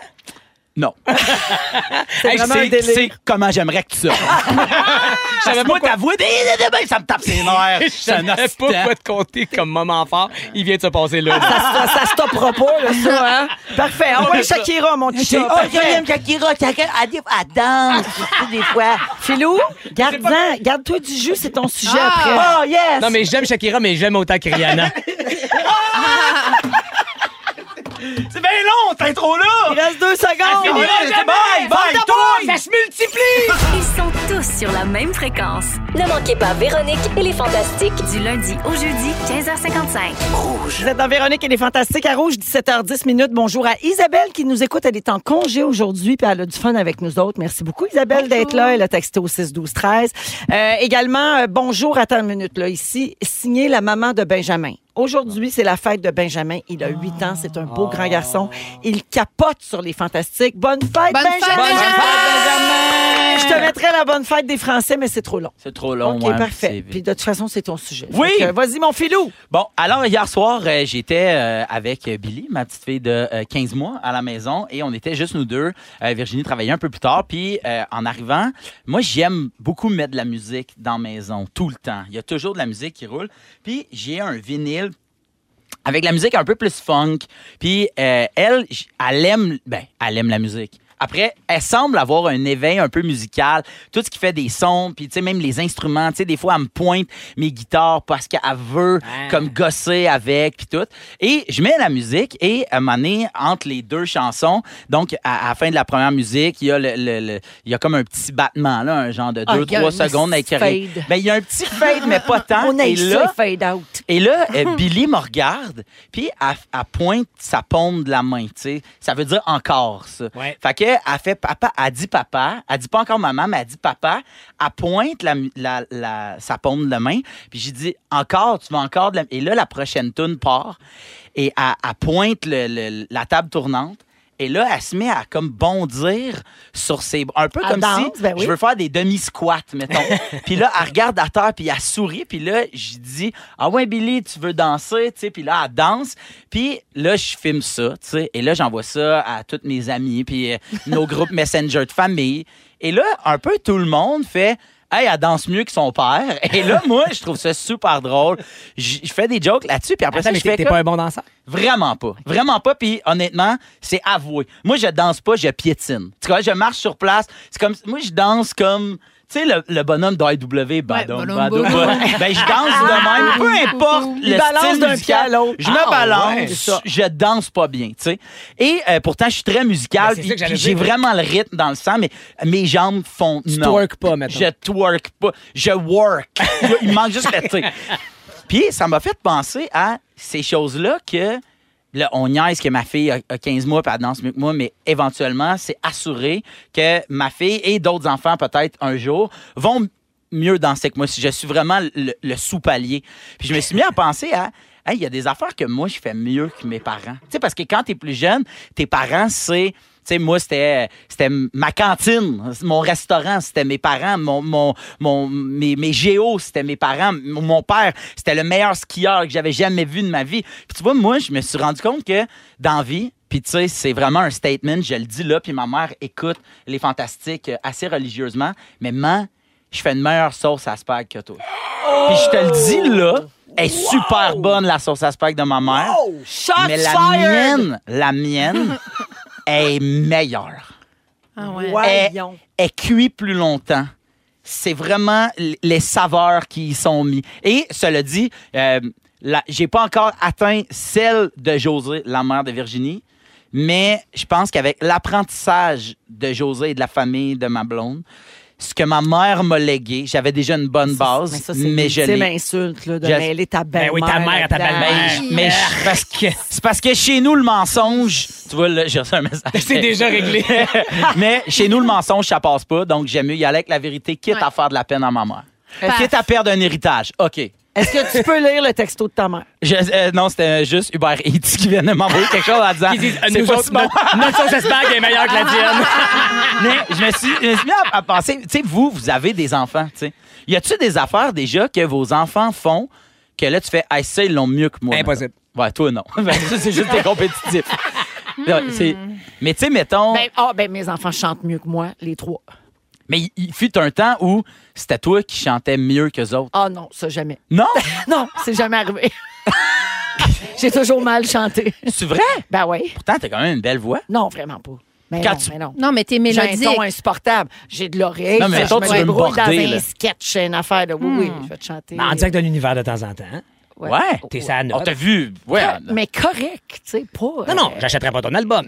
Non. [laughs] C'est Hey, vraiment c'est- un délire. c'est comment j'aimerais que tu sortes. [laughs] Je savais pas ta voix, des- des- des- ça me tape ses nerfs. [laughs] Je un savais pas quoi te compter comme moment fort. Il vient de se passer là. Ça, ça stoppera pas, là, ça, hein? Parfait. Envoie Shakira, mon petit chat. Oh, Parfait. j'aime Shakira, Shakira, elle dit- elle danse, tu sais, des fois. Philou, garde-en, garde-toi du jus, c'est ton sujet Ah. après. Oh, yes! Non, mais j'aime Shakira, mais j'aime autant que Rihanna. C'est bien long, t'es trop là! Il reste deux secondes. C'est bye, bye, toi! Ça se multiplie! [laughs] Ils sont tous sur la même fréquence. Ne manquez pas Véronique et les Fantastiques. Du lundi au jeudi, 15h55. Vous êtes dans Véronique et les Fantastiques à Rouge, 17h10 minutes. Bonjour à Isabelle qui nous écoute. Elle est en congé aujourd'hui puis elle a du fun avec nous autres. Merci beaucoup, Isabelle, d'être là. Elle a texté au 6 12 13 Euh, également, euh, bonjour, attends une minute, là. Ici, signé la maman de Benjamin. Aujourd'hui, c'est la fête de Benjamin. Il a 8 ans. C'est un beau grand garçon. Il capote sur les Fantastiques. Bonne fête, Bonne fête, Benjamin! Benjamin! Je te mettrai la bonne fête des Français, mais c'est trop long. C'est trop long, OK, ouais, parfait. Puis de toute façon, c'est ton sujet. Oui. Vas-y, mon filou. Bon, alors hier soir, euh, j'étais euh, avec euh, Billy, ma petite fille de euh, 15 mois, à la maison et on était juste nous deux. Euh, Virginie travaillait un peu plus tard. Puis euh, en arrivant, moi, j'aime beaucoup mettre de la musique dans la maison, tout le temps. Il y a toujours de la musique qui roule. Puis j'ai un vinyle avec la musique un peu plus funk. Puis euh, elle, elle aime, ben, elle aime la musique. Après, elle semble avoir un éveil un peu musical, tout ce qui fait des sons, puis tu sais même les instruments, tu sais des fois elle me pointe mes guitares parce qu'elle veut comme gosser avec puis tout. Et je mets la musique et à un moment donné, entre les deux chansons, donc à, à la fin de la première musique, il y a le, le- le- il y a comme un petit battement là, un genre de Ah, 2 il y a 3 un secondes avec fade. Ben il y a un petit fade mais pas tant. [laughs] On a et là, fade out. et là, euh, [laughs] Billy me regarde, puis elle, elle pointe sa paume de la main, tu sais. Ça veut dire encore, ça. Ouais. Fait que elle fait papa, elle dit papa, elle dit pas encore maman, mais dit papa, elle pointe la, la, la- sa paume de main, puis j'ai dit encore, tu vas encore de la... Et là, la prochaine tune part, et elle, elle pointe le- la table tournante, et là, elle se met à comme bondir sur ses... Un peu Elle comme danse, si ben oui. je veux faire des demi-squats, mettons. [laughs] puis là, elle regarde à terre, puis elle sourit, puis là, je dis Ah ouais, Billy, tu veux danser, tu sais, puis là, elle danse. Puis là, je filme ça, tu sais, et là, j'envoie ça à tous mes amis, puis euh, nos groupes [laughs] Messenger de famille. Et là, un peu tout le monde fait Hey, elle danse mieux que son père. Et là, [laughs] moi, je trouve ça super drôle. Je je fais des jokes là-dessus, puis après Attends, ça, mais je fais t'es t'es comme- pas un bon danseur? Vraiment pas. Vraiment pas. Puis honnêtement, c'est avoué. Moi, je danse pas, je piétine. Tu vois, je marche sur place. C'est comme, moi, je danse comme, tu sais, le, le bonhomme d'IW, badum, bonhomme badum, badum. Ben, je danse de même. [laughs] Peu importe le balance d'un pied à l'autre. Je me Ah, balance. ouais. Je danse pas bien, tu sais. Et euh, pourtant, je suis très musical. Ben, J'ai vraiment le rythme dans le sang, mais mes jambes font Tu non. twerk pas, mettons. Je twerk pas. Je work. Il manque juste le T. [laughs] Puis ça m'a fait penser à ces choses-là que là, on niaise que ma fille a, a 15 mois et elle danse mieux que moi, mais éventuellement, c'est assuré que ma fille et d'autres enfants, peut-être un jour, vont mieux danser que moi si je suis vraiment le, sous-palier. Puis je me suis mis à penser à il y a des affaires que moi, je fais mieux que mes parents. Tu sais, parce que quand tu es plus jeune, tes parents, c'est. Sais, moi, c'était, c'était ma cantine, mon restaurant, c'était mes parents, mon, mon, mon, mes, mes géos, c'était mes parents, mon père, c'était le meilleur skieur que j'avais jamais vu de ma vie. Puis tu vois, moi, je me suis rendu compte que dans vie, puis tu sais, c'est vraiment un statement, je le dis là, puis ma mère écoute Les Fantastiques euh, assez religieusement, mais man, je fais une meilleure sauce à spag que toi. Puis je te le dis là, elle est super bonne la sauce à spag de ma mère. Shots mais la fired! mienne, la mienne est meilleure. Ah ouais. Elle cuit plus longtemps. C'est vraiment les saveurs qui y sont mis. Et cela dit, euh, j'ai pas encore atteint celle de José, la mère de Virginie, mais je pense qu'avec l'apprentissage de José et de la famille de ma blonde, ce que ma mère m'a légué, j'avais déjà une bonne base, Mais ça, c'est mais je l'ai insulte, là, de Je- mêler ta belle-mère. Ben oui, ta mère à ta belle-mère. mais je- parce que c'est parce que chez nous le mensonge, tu vois là, j'ai reçu un message. [laughs] C'est déjà réglé. [laughs] mais chez nous le mensonge ça passe pas, donc j'aime mieux y aller avec la vérité quitte Ouais. à faire de la peine à ma mère. Quitte à perdre un héritage. OK. Est-ce que tu peux lire le texto de ta mère? Je- euh, non, c'était juste Uber Eats qui vient de m'envoyer quelque chose en disant Ils disent, euh, c'est nous pas autres, si bon. notre, sauce est meilleure que la tienne. [laughs] Mais je me suis, je me suis mis à, à penser, tu sais, vous, vous avez des enfants, tu sais. Y a-tu des affaires déjà que vos enfants font que là, tu fais, ah, ça, ils l'ont mieux que moi? Impossible. Ouais, toi, non. [laughs] Ben, ça, c'est juste des compétitifs. Là, c'est- Mais tu sais, mettons. Ben, ah, ben, mes enfants chantent mieux que moi, les trois. Mais il- il fut un temps où c'était toi qui chantais mieux qu'eux autres. Ah non, ça jamais. [laughs] Non? [laughs] Non, c'est jamais arrivé. [laughs] J'ai toujours mal chanté. C'est vrai? Ben oui. Pourtant, t'as quand même une belle voix. Non, vraiment pas. Mais Quand non, tu- mais non. Non, mais t'es J'ai un mélodique. ton insupportable. J'ai de l'oreille. Non, mais je mettons, tu veux me débrouille dans border, un sketch, une affaire de oui, oui, je vais te chanter. En direct de l'univers de temps en temps. hein? Ouais. T'es note. On t'a vu. Ouais. Mais correct, tu sais, pas. Non, non, euh, j'achèterai pas ton album.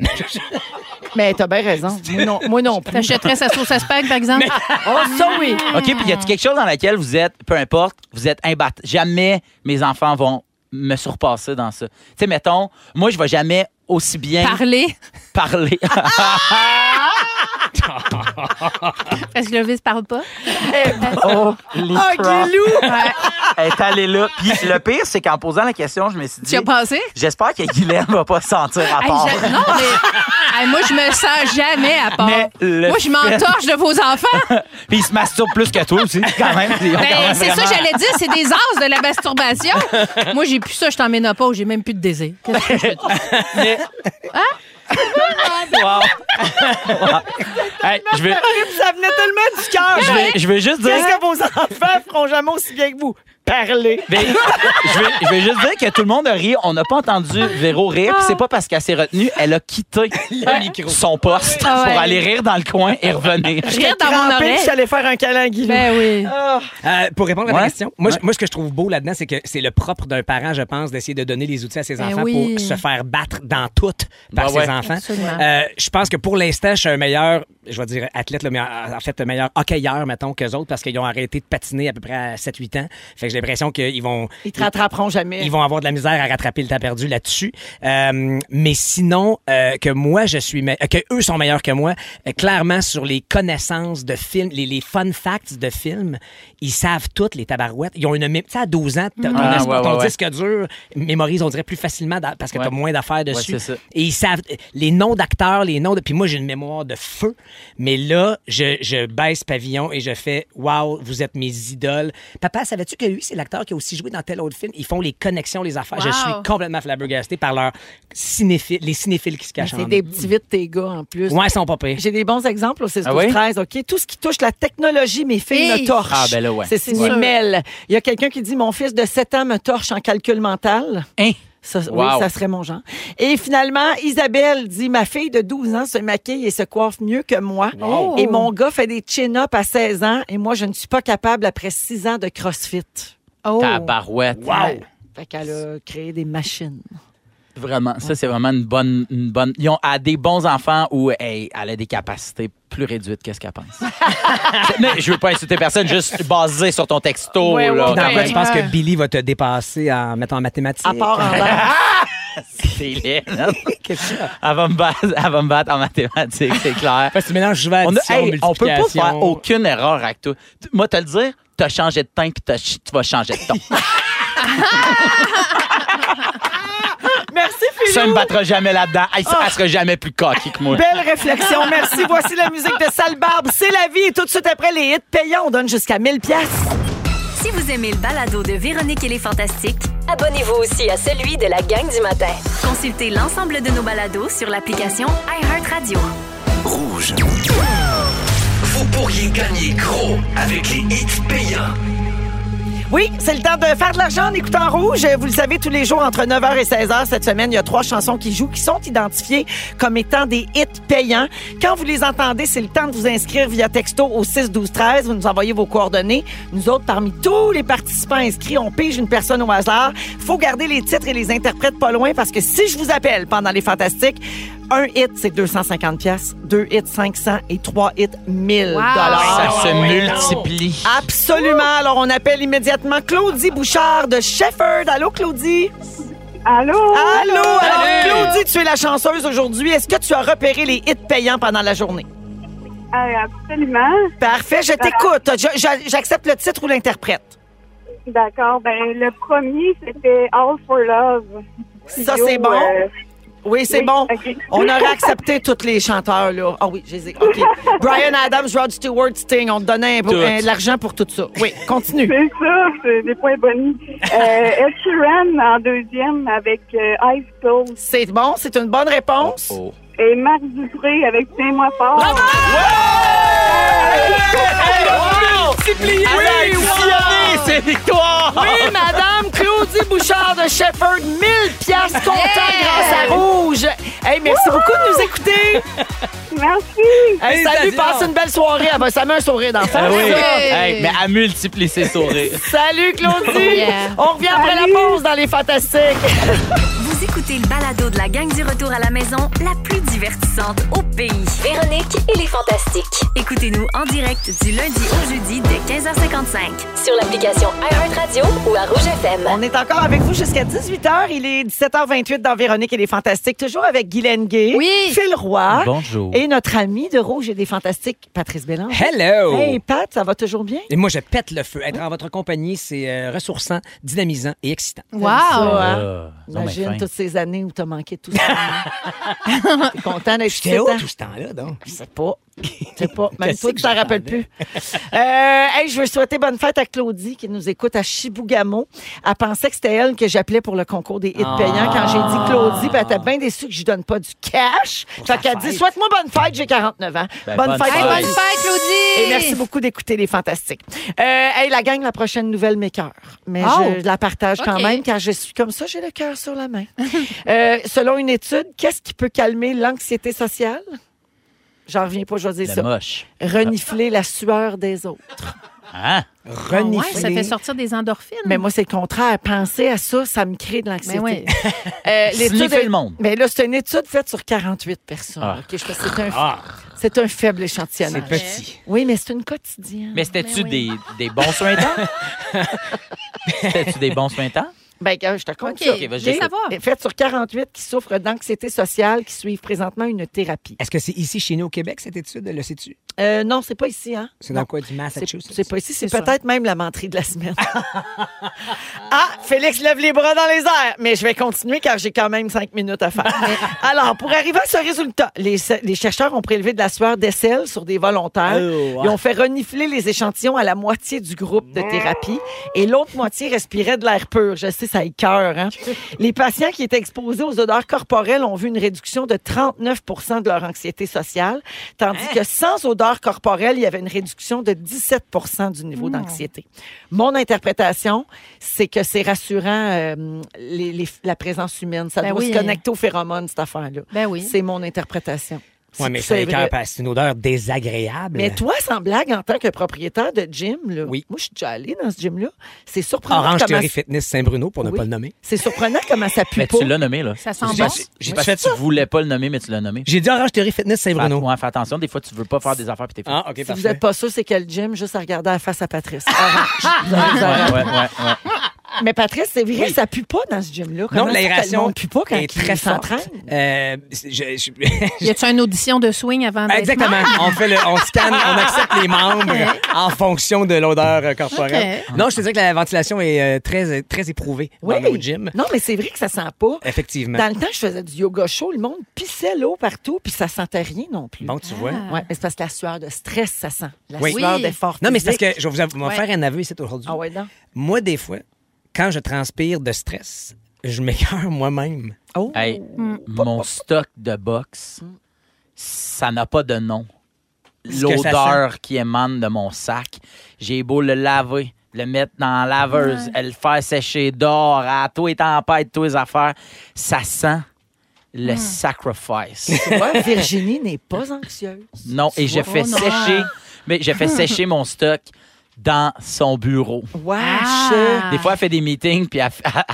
Mais t'as bien raison. [laughs] Moi non, moi non plus. T'achèterais sa sauce à spag, par exemple? [laughs] Oh, ça oui. OK, puis y a-tu quelque chose dans laquelle vous êtes, peu importe, vous êtes imbattable? Jamais mes enfants vont me surpasser dans ça. Tu sais, mettons, moi, je vais jamais aussi bien Parler. parler. [laughs] [laughs] Parce que Lovis parle pas. oh, Ah, Guilou! Elle est allée là. Puis le pire, c'est qu'en posant la question, je me suis Tu dit, as pensé? j'espère que Guylaine va pas se sentir à Hey, part. je- non, mais [laughs] hey, moi, je me sens jamais à part. Mais le Moi, je m'entorche de vos enfants. [laughs] Puis il se masturbe plus que toi aussi, quand même. Ils ont quand Ben, même c'est ça vraiment- que j'allais dire, c'est des as de la masturbation. Moi, j'ai plus ça, je suis en ménopause, j'ai même plus de désir. Qu'est-ce que je te dis? Mais- Wow. Wow. [laughs] Hey, je vais, Ça venait tellement du cœur. je vais, je vais juste dire. Qu'est-ce que vos enfants feront jamais aussi bien que vous? Parler. Mais je, vais, je vais juste dire que tout le monde a ri. On n'a pas entendu Véro rire. Puis c'est pas parce qu'elle s'est retenue. Elle a quitté [laughs] son poste Ah ouais. pour aller rire dans le coin et revenir. Je rire dans mon Crampé, oreille. puis j'allais faire un câlin à Guilou. Ben oui. Euh, pour répondre à ta Ouais. question, moi, je- moi, ce que je trouve beau là-dedans, c'est que c'est le propre d'un parent, je pense, d'essayer de donner les outils à ses Ben enfants oui. pour se faire battre dans tout par Ben ses ouais. enfants. Absolument. Euh, je pense que pour l'instant, je suis un meilleur, je vais dire athlète, là, mais en en fait, un meilleur hockeyeur, mettons, qu'eux autres, parce qu'ils ont arrêté de patiner à peu près à 7-8 ans. Fait que j'ai l'impression qu'ils vont... Ils te rattraperont jamais. Ils vont avoir de la misère à rattraper le temps perdu là-dessus. Euh, mais sinon, euh, que moi, je suis... me- que eux sont meilleurs que moi, euh, clairement, sur les connaissances de films, les, les fun facts de films, ils savent toutes les tabarouettes. Ils ont une... Tu sais, à 12 ans, ton, Ah, espoir- ouais, ton ouais, ouais. disque dur mémorise, on dirait, plus facilement parce que Ouais. t'as moins d'affaires dessus. Ça. Et ils savent les noms d'acteurs, les noms de... Puis moi, j'ai une mémoire de feu. Mais là, je, je baisse pavillon et je fais « Wow, vous êtes mes idoles. » Papa, savais-tu que lui, c'est l'acteur qui a aussi joué dans tel autre film? Ils font les connexions, les affaires. Je suis complètement flabbergasté par leur cinéphile, les cinéphiles qui se cachent en C'est eux. des petits vites, tes gars, en plus. Ouais, ils sont pas pires. J'ai des bons exemples au 6 Ah oui? 13 OK? Tout ce qui touche la technologie, mes filles Hey! me torchent. Ah, ben là, ouais. C'est signé. Il y a quelqu'un qui dit Mon fils de 7 ans me torche en calcul mental. Hein? Ça, Oui, ça serait mon genre. Et finalement, Isabelle dit Ma fille de 12 ans se maquille et se coiffe mieux que moi. Wow. Et mon gars fait des chin-ups à 16 ans et moi, je ne suis pas capable après 6 ans de CrossFit. Oh. Tabarouette. Wow! Fait qu'elle a créé des machines. Vraiment, ça, c'est vraiment une bonne, une bonne. Ils ont à des bons enfants où hey, elle a des capacités plus réduites que ce qu'elle pense. [laughs] Mais je veux pas insulter personne, juste basé sur ton texto. Ouais, ouais, là, dans quoi tu penses que. Billy va te dépasser en mettant en mathématiques? À part en. [laughs] C'est laid, [laughs] non? Elle va, me battre, elle va me battre en mathématiques, c'est clair. Parce que tu mélanges souvent On, a- hey, on peut pas faire aucune erreur avec toi. Moi, te le dire, t'as changé de teint puis tu vas changer de ton. Ça ne me battra jamais là-dedans. Elle, Ah. elle sera jamais plus coquille que moi. Belle réflexion. Merci. [laughs] Voici la musique de Sale Barbe. C'est la vie. Et tout de suite après les hits payants, on donne jusqu'à 1000 pièces. Si vous aimez le balado de Véronique et les Fantastiques, Abonnez-vous aussi à celui de la gang du matin. consultez l'ensemble de nos balados sur l'application iHeartRadio. Rouge. Vous pourriez gagner gros avec les hits payants. Oui, c'est le temps de faire de l'argent en écoutant rouge. Vous le savez, tous les jours entre 9h et 16h cette semaine, il y a trois chansons qui jouent qui sont identifiées comme étant des hits payants. Quand vous les entendez, c'est le temps de vous inscrire via texto au 6 12 13. Vous nous envoyez vos coordonnées. Nous autres, parmi tous les participants inscrits, on pige une personne au hasard. Faut garder les titres et les interprètes pas loin parce que si je vous appelle pendant les fantastiques, un hit, c'est 250 pièces, deux hits, 500 et trois hits, 1000 Wow. dollars. Ça se multiplie. Absolument. Alors, on appelle immédiatement Claudie Bouchard de Shefford. Allô, Claudie? Allô? Allô? Alors. Claudie, tu es la chanceuse aujourd'hui. Est-ce que tu as repéré les hits payants pendant la journée? Ah, absolument. Parfait, je t'écoute. Je- je- J'accepte le titre ou l'interprète? D'accord. Ben, le premier, c'était All for Love. Ça, c'est bon. Euh, Oui, c'est Oui, bon. On aurait accepté tous les chanteurs, là. Ah oui, je les ai. OK. Brian Adams, Rod Stewart, Sting, on te donnait un- Tout. un- de l'argent pour tout ça. Oui, continue. C'est ça, c'est des points bonnies. Euh, Ed Sheeran en deuxième avec euh, Ice Cold C'est bon, c'est une bonne réponse. Oh. Et Marc Dupré avec Tiens-moi fort. Multiplié! Oui, oui, c'est victoire! Oui, madame Claudie Bouchard de Shepherd, 1000 piastres comptant grâce à Rouge. Hey, merci beaucoup de nous écouter. Merci. Hey, salut, passe une belle soirée. Ah ben, ça met un sourire d'enfant. Ah oui. Hey, mais à multiplier ses sourires. [laughs] Salut, Claudie. Yeah. On revient après la pause dans les Fantastiques. Vous écoutez le balado de la gang du retour à la maison, la plus divertissante au pays. Véronique et les Fantastiques. Écoutez-nous en direct du lundi au jeudi dès 15h55. Sur l'application iHeartRadio ou à Rouge FM. On est encore avec vous jusqu'à 18h. Il est 17h28 dans Véronique et les Fantastiques. Toujours avec Guylaine Gay, Oui. Phil Roy Bonjour. et notre ami de Rouge et des Fantastiques, Patrice Bélange. Hello! Hey, Pat, ça va toujours bien? Et moi, je pète le feu. Être en votre compagnie, c'est euh, ressourçant, dynamisant et excitant. Wow! Ça, hein? Mais Imagine toutes ces années où t'as manqué tout ça. [laughs] [laughs] T'es content d'être J'étais où hein? tout ce temps-là, donc? Je sais pas. Je sais pas. Même toi, tu t'en rappelles plus. Euh, hey, je veux souhaiter bonne fête à Claudie qui nous écoute à Chibougamau. Elle pensait que c'était elle que j'appelais pour le concours des hits payants quand j'ai dit Claudie. Ben, elle était bien déçue que je lui donne pas du cash. Fait qu'elle dit Souhaite-moi bonne fête, j'ai 49 ans. Ben, bonne, bonne fête. Hey, bonne Claudie. fête, Claudie! Et merci beaucoup d'écouter les fantastiques. Euh, hey, la gang, la prochaine nouvelle m'écœure. Mais Oh. je la partage quand même car je suis comme ça, j'ai le cœur sur la main. [laughs] Euh, selon une étude, qu'est-ce qui peut calmer l'anxiété sociale? J'en reviens pas, je vais dire ça. moche. Renifler la sueur des autres. Hein? Ouais, Renifler. ça fait sortir des endorphines. Mais moi, c'est le contraire. Penser à ça, ça me crée de l'anxiété. Mais oui. [laughs] Euh, l'étude Sniffer est- le monde. Mais là, c'est une étude faite sur 48 personnes. Ah. OK, je pense que c'est un, Ah, c'est un faible c'est échantillonnage. petit. Oui, mais c'est une quotidienne. Mais c'était-tu oui. des, des bons soins temps? [laughs] C'était-tu des bons soins temps? Ben, je te compte OK, ça. OK, vas-y. je savoir. sur 48 qui souffrent d'anxiété sociale, qui suivent présentement une thérapie. Est-ce que c'est ici, chez nous, au Québec, cette étude? Le sais-tu? Euh, non, c'est pas ici, hein? C'est dans quoi, du Massachusetts? c'est pas ici, c'est peut-être même la menterie de la semaine. [laughs] ah, Félix lève les bras dans les airs, mais je vais continuer car j'ai quand même cinq minutes à faire. [laughs] Alors, pour arriver à ce résultat, les, les chercheurs ont prélevé de la sueur d'aisselle sur des volontaires. Oh, ouais. Ils ont fait renifler les échantillons à la moitié du groupe de thérapie et l'autre moitié respirait de l'air pur. Je sais, ça écœure, hein? [laughs] Les patients qui étaient exposés aux odeurs corporelles ont vu une réduction de 39% de leur anxiété sociale, tandis Hein? que sans odeur corporelle, il y avait une réduction de 17 du niveau Hmm. d'anxiété. Mon interprétation, c'est que c'est rassurant euh, les- les- la présence humaine. Ça Ben doit oui. se connecter aux phéromones, cette affaire-là. Ben oui. C'est mon interprétation. Oui, Si mais c'est ça vrai. écœure parce que c'est une odeur désagréable. Mais toi, sans blague, en tant que propriétaire de gym, là, Oui. moi, je suis déjà allée dans ce gym-là. C'est surprenant. Orange comment- Theory Fitness Saint-Bruno, pour ne pas le nommer. C'est surprenant comment ça pue Mais pas. tu l'as nommé, là. Ça sent J'ai- bon. j'ai- que tu voulais pas le nommer, mais tu l'as nommé. J'ai dit Orange Theory Fitness Fais, Saint-Bruno. ouais, fais attention, des fois, tu veux pas faire des affaires puis t'es fait. Ah, OK, Si parfait. vous n'êtes pas sûr, c'est quel gym, juste à regarder la face à Patrice. [laughs] Orange. Ouais, ouais, ouais, ouais. [laughs] Mais Patrice, c'est vrai, ça pue pas dans ce gym-là. Non, l'aération pue pas quand est il très s'entraîne? Euh, je- je- [laughs] Y a-tu une audition de swing avant d'être Exactement. On fait le, on scanne, on accepte les membres en fonction de l'odeur euh, corporelle. Non, je te dirais que la ventilation est euh, très, très éprouvée Oui. dans nos gyms. Non, mais c'est vrai que ça sent pas. Effectivement. Dans le temps, je faisais du yoga chaud, le monde pissait l'eau partout, puis ça sentait rien non plus. Bon, tu vois. Ouais, mais c'est parce que la sueur de stress, ça sent. La Oui. sueur d'effort. Non, mais c'est parce que je vais vous faire un aveu ici aujourd'hui. Ah ouais, non. Moi, des fois, quand je transpire de stress, je m'écœure [laughs] moi-même. Oh. Hey, mon stock de box, ça n'a pas de nom. L'odeur qui émane de mon sac, j'ai beau le laver, le mettre dans la laveuse, le faire sécher dehors, à tous les tempêtes, tous les affaires, ça sent le sacrifice. Tu vois, Virginie n'est pas anxieuse. Non, et Oh non. sécher, mais j'ai fait [laughs] sécher mon stock dans son bureau. Wesh! Ah. Des fois, elle fait des meetings, puis elle,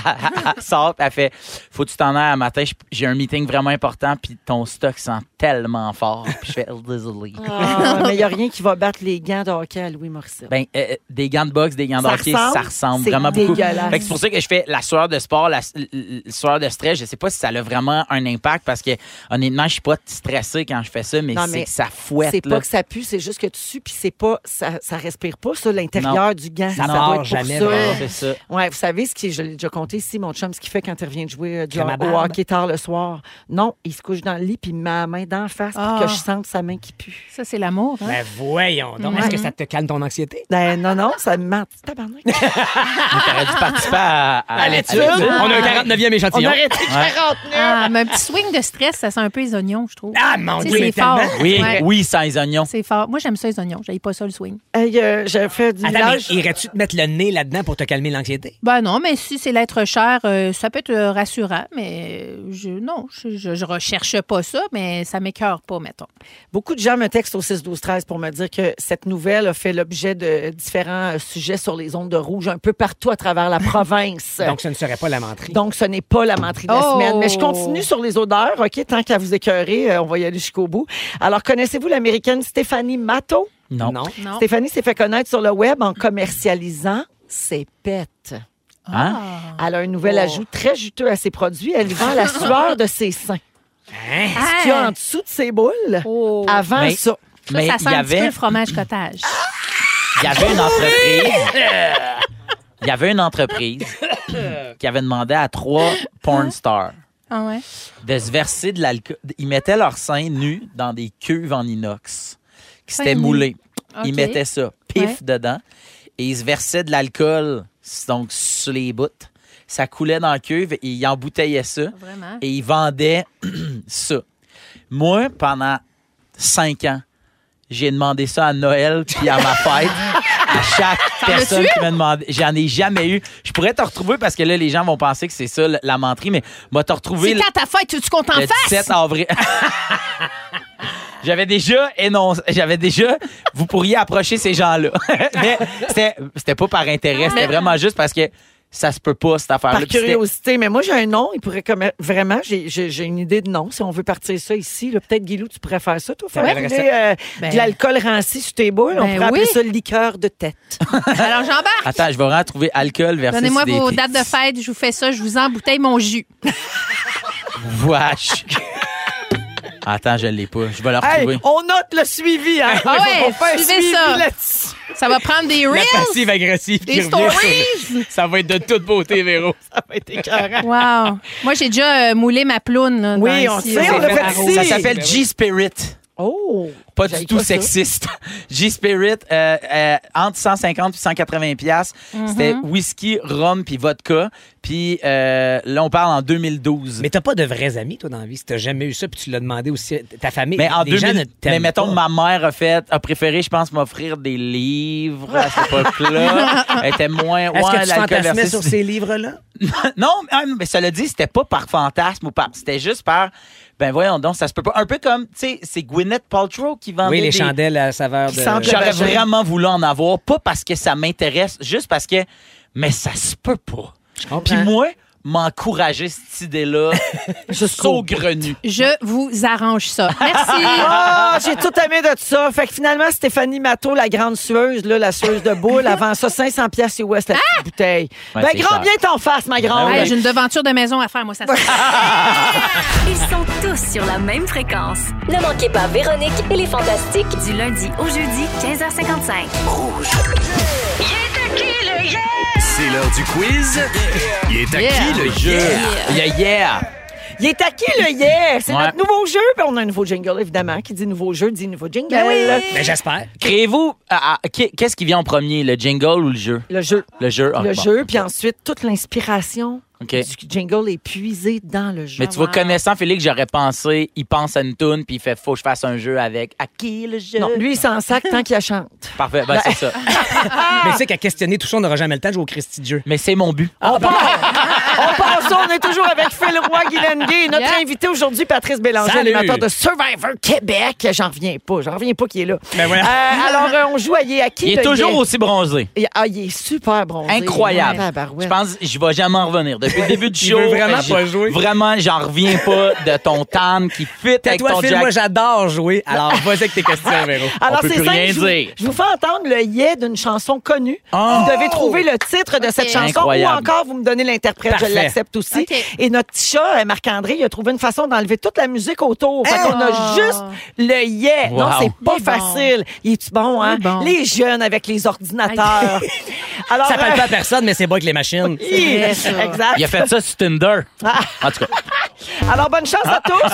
[laughs] sort, puis elle fait Faut que tu t'en ailles un matin, j'ai un meeting vraiment important, puis ton stock sent tellement fort. Puis je fais désolé. Ah, [laughs] mais il n'y a rien qui va battre les gants de hockey à Louis Morissette. Ben, euh, des gants de boxe, des gants de Ça hockey, ressemble? ça ressemble C'est vraiment beaucoup. dégueulasse. Fait que c'est pour ça que je fais la sueur de sport, la, l- l- sueur de stress. Je sais pas si ça a vraiment un impact parce que honnêtement, je suis pas stressé quand je fais ça, mais c'est mais que ça fouette. C'est pas que ça pue, c'est juste que tu sues, puis c'est pas, ça, ça respire pas, ça, l'intérieur du gant. Ça doit part être jamais, ça. C'est ça. Ouais, vous savez ce qui, je l'ai déjà compté ici, mon chum, ce qu'il fait quand il revient de jouer euh, du au hockey tard le soir. Non, il se couche dans le lit puis il me met la main d'en face pour Ah. que je sente sa main qui pue. Ça, c'est l'amour. Hein? Ben voyons donc. Est-ce que ça te calme ton anxiété? Ben non, non, ça me ment. Tabarnak. [laughs] T'aurais dû participer à, à, À l'étude. On a un 49e On échantillon. aurait été 49. Ah, mais un petit swing de stress, ça sent un peu les oignons, je trouve. Ah, mon Tu sais, Dieu, mais c'est fort. tellement. Oui, Ouais. oui, sans les oignons. C'est fort. Moi, j'aime ça, les oignons. J'aille pas ça, le swing. Hey, euh, j'ai fait du Attends, mais village. irais-tu te mettre le nez là-dedans pour te calmer l'anxiété? Ben non, mais si c'est l'être cher, euh, ça peut être euh, rassurant, mais je, non, je, je, je recherche pas ça, mais ça m'écœure pas, mettons. Beaucoup de gens me textent au 6 12 13 pour me dire que cette nouvelle a fait l'objet de différents euh, sujets sur les ondes de rouge un peu partout à travers la [laughs] province. Donc, ce ne serait pas la menterie. Donc, ce n'est pas la menterie de la Oh! semaine. Mais je continue sur les odeurs, OK? Tant qu'à vous écœurer, euh, on va y aller jusqu'au bout. Alors, connaissez-vous l'américaine Stéphanie Matto? Non. non. Non. Stéphanie s'est fait connaître sur le web en commercialisant ses pets. Hein? Elle a un nouvel Oh. ajout très juteux à ses produits. Elle vend la [laughs] sueur de ses seins. Hein? Ce qu'il y a en dessous de ses boules, Oh. avant Mais- ça. Ça, Mais ça il sent y un petit peu avait, le fromage cottage. il y avait une entreprise. Il y avait une entreprise qui avait demandé à trois porn stars Ah ouais? de se verser de l'alcool. Ils mettaient leurs seins nus dans des cuves en inox qui Seins s'étaient nus. moulés. Ils OK. mettaient ça, pif, Ouais. dedans, et ils se versaient de l'alcool donc sur les bouts. Ça coulait dans la cuve et ils embouteillaient ça Vraiment? et ils vendaient [clears throat] ça. Moi, pendant cinq ans, j'ai demandé ça à Noël puis à ma fête. À chaque [laughs] personne qui m'a demandé. J'en ai jamais eu. Je pourrais te retrouver parce que là, les gens vont penser que c'est ça la- menterie, mais moi te retrouver C'est quand ta fête, tu tu comptes en le face? 17 avril. [laughs] J'avais déjà énoncé, j'avais déjà, vous pourriez approcher ces gens-là. [laughs] mais c'était, c'était pas par intérêt, c'était vraiment juste parce que ça se peut pas, cette affaire-là. Par curiosité, mais moi j'ai un nom, il pourrait comme vraiment, j'ai- une idée de nom. Si on veut partir ça ici, peut-être Guilou, tu pourrais faire ça, toi, faire Ouais. euh, Ben- de l'alcool ranci sur tes boules. on Ben pourrait appeler oui. ça liqueur de tête. [laughs] Alors, j'embarque. Attends, je vais vraiment trouver alcool versus Donnez-moi vos dates de fête, je vous fais ça, je vous embouteille mon jus. Wesh. [laughs] Attends, je l'ai pas. Je vais Hey, retrouver. on note le suivi, hein? Ah ouais, on fait un suivez suivi ça. là-dessus. Ça va prendre des La reels, passive-agressive des qui revient sur stories? le- [laughs] Ça va être de toute beauté, Véro. [laughs] Ça va être écœurant. Wow. Moi, j'ai déjà euh, moulé ma ploune. là, Oui, dans on ici, sait, on l'a fait ici. Ça s'appelle G-Spirit. Oh! Pas du tout pas sexiste. [laughs] G-Spirit, euh, euh, entre 150 et 180 pièces. C'était Mm-hmm. whisky, rhum puis vodka. Puis euh, là, on parle en 2012. Mais t'as pas de vrais amis, toi, dans la vie. Si t'as jamais eu ça, puis tu l'as demandé aussi ta famille. Mais en les gens 2000, ne t'aiment mais mettons, pas. ma mère a fait, a préféré, je pense, m'offrir des livres à cette époque-là. [laughs] Elle était moins, Est-ce ouais, que tu fantasmais sur ces livres-là? [laughs] non, ah, mais ça le dit, c'était pas par fantasme ou par. C'était juste par. Ben voyons donc, ça se peut pas. Un peu comme, tu sais, c'est Gwyneth Paltrow qui vendait Oui, les des- chandelles à saveur de... J'aurais vraiment voulu en avoir, pas parce que ça m'intéresse, juste parce que. Mais ça se peut pas. Puis moi, m'encourager cette idée-là, [laughs] saugrenu. Je vous arrange ça. Merci. [laughs] Ah, j'ai tout aimé de ça. Fait que finalement, Stéphanie Matteau, la grande sueuse, là, la sueuse de boule, avant ça, 500 pièces US la petite bouteille. Ouais, ben, grand cher. bien t'en face, ma grande. Hey, J'ai une devanture de maison à faire, moi, ça se [laughs] Ils sont tous sur la même fréquence. Ne manquez pas Véronique et les Fantastiques. Du lundi au jeudi, 15h55. C'est l'heure du quiz. Il est à Yeah. qui le jeu? Yeah, yeah. Il est à qui le yeah? C'est Ouais. notre nouveau jeu. Puis on a un nouveau jingle, évidemment. Qui dit nouveau jeu, dit nouveau jingle. Ben, j'espère. Créez-vous. ah, ah, qu'est- Qu'est-ce qui vient en premier, le jingle ou le jeu? Le jeu. Le jeu. ah, le bon. jeu, puis ensuite, toute l'inspiration OK. du jingle est puisée dans le jeu. Mais tu vois, connaissant Félix, j'aurais pensé, il pense à une toune, puis il fait, faut que je fasse un jeu avec à qui le jeu? Non, lui, il s'en sac tant qu'il chante. [laughs] Parfait, ben, c'est ça. [laughs] Mais tu sais qu'à questionner tout ça, on n'aura jamais le temps de jouer au Christy de jeu. Mais c'est mon but. Ah! [laughs] On passe ça, on est toujours avec Phil Roy, Guylaine Gay. Notre Yeah. invité aujourd'hui, Patrice Bélanger, animateur de Survivor Québec. J'en reviens pas, j'en reviens pas qu'il est là. Ben voilà. Euh, alors, euh, on joue à Yé à qui? Il est toujours aussi bronzé. Il- Ah, il est super bronzé. Incroyable. Ouais. Je pense que je vais jamais en revenir. Depuis le début du Il show, veut vraiment j'ai- pas jouer. Vraiment, j'en reviens pas de ton tan qui fit avec Toi, ton Phil, jack. moi, j'adore jouer. Alors, [laughs] vas-y avec tes questions, Véro. Alors, c'est simple, rien je vous, dire. je vous fais entendre le yé d'une chanson connue. Oh! Vous devez trouver le titre de cette chanson Incroyable. ou encore vous me donnez l'interprète. Je Parfait. l'accepte aussi. Et notre petit chat, euh, Marc-André, il a trouvé une façon d'enlever toute la musique autour. Fait qu'on a Oh! juste le yé. Non, Wow. c'est pas Il est bon. facile. Il est-tu bon, hein? Il est bon. Les jeunes avec les ordinateurs. Alors, Ça parle euh, pas à personne, mais c'est bon avec les machines. [laughs] ça. Exact. Il a fait ça sur Tinder. Ah. En tout cas, Alors, bonne chance à tous.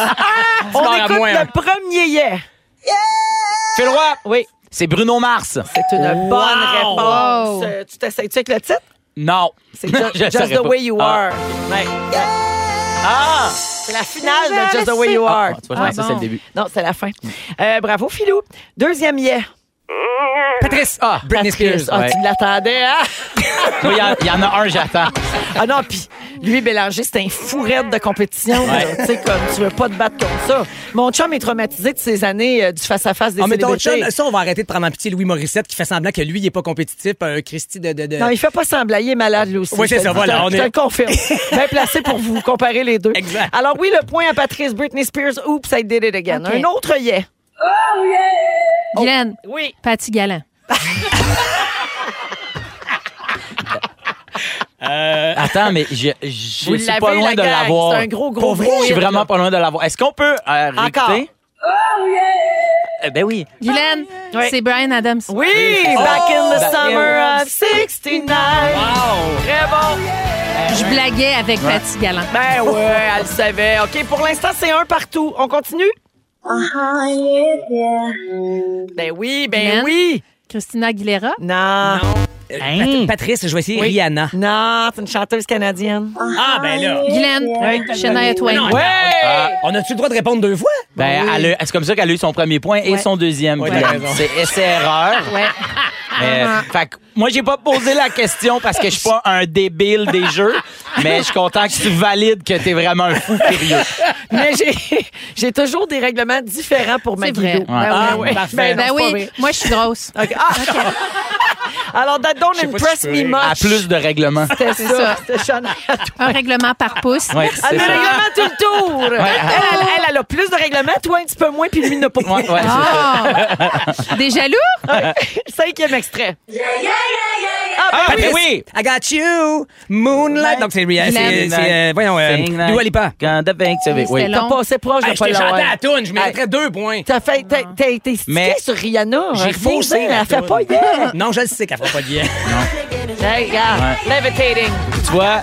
On mords à écoute moi, le premier yé. Phil Roy, Oui, c'est Bruno Mars. c'est une bonne réponse. Wow. Euh, Tu t'essayes-tu avec le titre? Non. C'est Ju- [laughs] Je Just, saurais the pas. Way You Ah. Are. Ouais. Ah! C'est la finale de Just the Way You Are. Ah, tu vois, je pensais que Ah, c'est le début. Non, c'est la fin. Euh, bravo, Philou. Deuxième yeah. Patrice, Ah, Britney Patrice. Spears. Ah, ouais. tu l'attendais, hein? [laughs] Il y en- il y, en a un, j'attends. Ah non, puis lui, Bélanger, c'est un fourrette de compétition. Ouais. Tu sais, comme tu veux pas te battre comme ça. Mon chum est traumatisé de ces années euh, du face-à-face des En mettant célébrités. chum, ça, on va arrêter de prendre en pitié Louis Morissette qui fait semblant que lui, il est pas compétitif. Un Christy de. de, de- Non, il fait pas semblant, il est malade lui aussi. Oui, c'est Je te ça, le- voilà, te- on Je te est- le confirme. Bien placé pour vous comparer les deux. Exact. Alors oui, le point à Patrice Britney Spears. Oops, I did it again. Un autre yeah. Guylaine, Oui. Patty Galland. [laughs] Attends, mais je, je suis pas loin la de l'avoir. C'est un gros, gros, vrai, gros Je suis vraiment là. pas loin de l'avoir. Est-ce qu'on peut euh, Encore. réécouter? Eh ben oui. Guylaine, c'est Brian Adams. Oui, back in the Back summer in- of 69. Très bon. Je blaguais avec Patty Galland. Ben ouais, elle le savait. OK, pour l'instant, c'est un partout. On continue? Ben oui, ben oui. Christina Aguilera? Non. Euh, Hein? Pat- Patrice, je vais essayer Oui. Rihanna. Non, c'est une chanteuse canadienne. Ah, ben là. Guylaine, Shania Twain. Non, Ouais! Ah, on a-tu le droit de répondre deux fois? Ben, elle a- c'est comme ça qu'elle a eu son premier point et Ouais. son deuxième. Ouais, raison. C'est essai-erreur. Ouais. [laughs] Euh, fait que moi, j'ai pas posé la question parce que je suis pas un débile des jeux, [laughs] mais je suis content que tu valides que t'es vraiment un fou furieux. Mais j'ai, j'ai toujours des règlements différents pour ma C'est vrai. guido. Ben oui. Ah. Parfait. Ben, Ben pas oui, moi, je suis grosse. [laughs] OK. Ah! [laughs] Alors, that don't pas impress me much. À plus de règlements. C'était C'est ça. ça. C'était. Un règlement par pouce. Ouais, Ah, c'est le ça. règlement tout le tour. elle, elle, elle, elle a plus de règlements, toi un petit peu moins, puis lui n'a pas Ouais, plus. ouais, c'est ça. Ah! Des jaloux? Cinquième extrait. Ah, Ah, oui. ben oui! I got you, Moonlight. Donc, c'est Rihanna. C'est, c'est, euh, voyons, euh, Dua Lipa. Quand the bank Oui, T'as passé proche de Hey, je pas l'avoir. la toune, je mériterais deux points. T'as fait, t'as, t'as été stické Mais sur Rihanna. J'ai faussé Elle fait pas hier. Non, je le sais qu'elle fera pas de bien. [laughs] Hey, regarde. Levitating. Tu vois,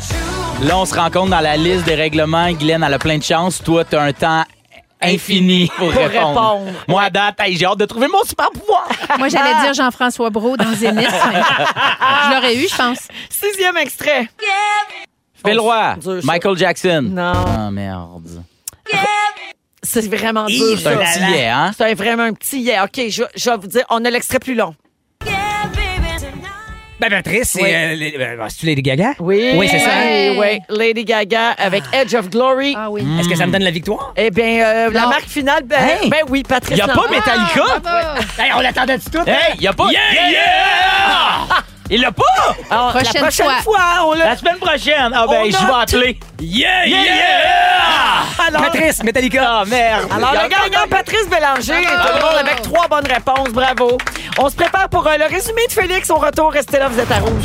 là, on se rend compte dans la liste des règlements. Guylaine, elle a plein de chance. Toi, t'as un temps infini [laughs] pour, Pour répondre. répondre. Moi, à date, hey, j'ai hâte de trouver mon super pouvoir. [laughs] Moi, j'allais dire Jean-François Brault dans Zénith. mais je l'aurais eu, je pense. Sixième extrait. Phil Roy. Michael Jackson. Non. Ah, merde. C'est vraiment dur. C'est un petit yeah, hein? C'est vraiment un petit yeah. OK, je, je vais vous dire, on a l'extrait plus long. Ben, Patrice, c'est. Oui. euh, les- ben, c'est-tu Lady Gaga? Oui. Oui, c'est ça. Oui, oui. Lady Gaga avec Edge of Glory. Ah oui. Est-ce que ça me donne la victoire? Eh bien, euh, la Non. marque finale, ben, Hey. ben oui, Patrice. Y a pas Lambert. Metallica? Bravo. Hey, on l'attendait du tout? Hey, y a pas. Yeah, yeah! Il l'a pas! Alors, Prochaine la prochaine fois. fois, on l'a. La semaine prochaine. Ah, ben, On je vais appeler. Yeah, yeah, Alors, Patrice, Metallica. Ah, merde. alors le gagnant, Patrice Bélanger. Tout le monde avec trois bonnes réponses. Bravo. On se prépare pour euh, le résumé de Félix. Au retour, restez là, vous êtes à rouge.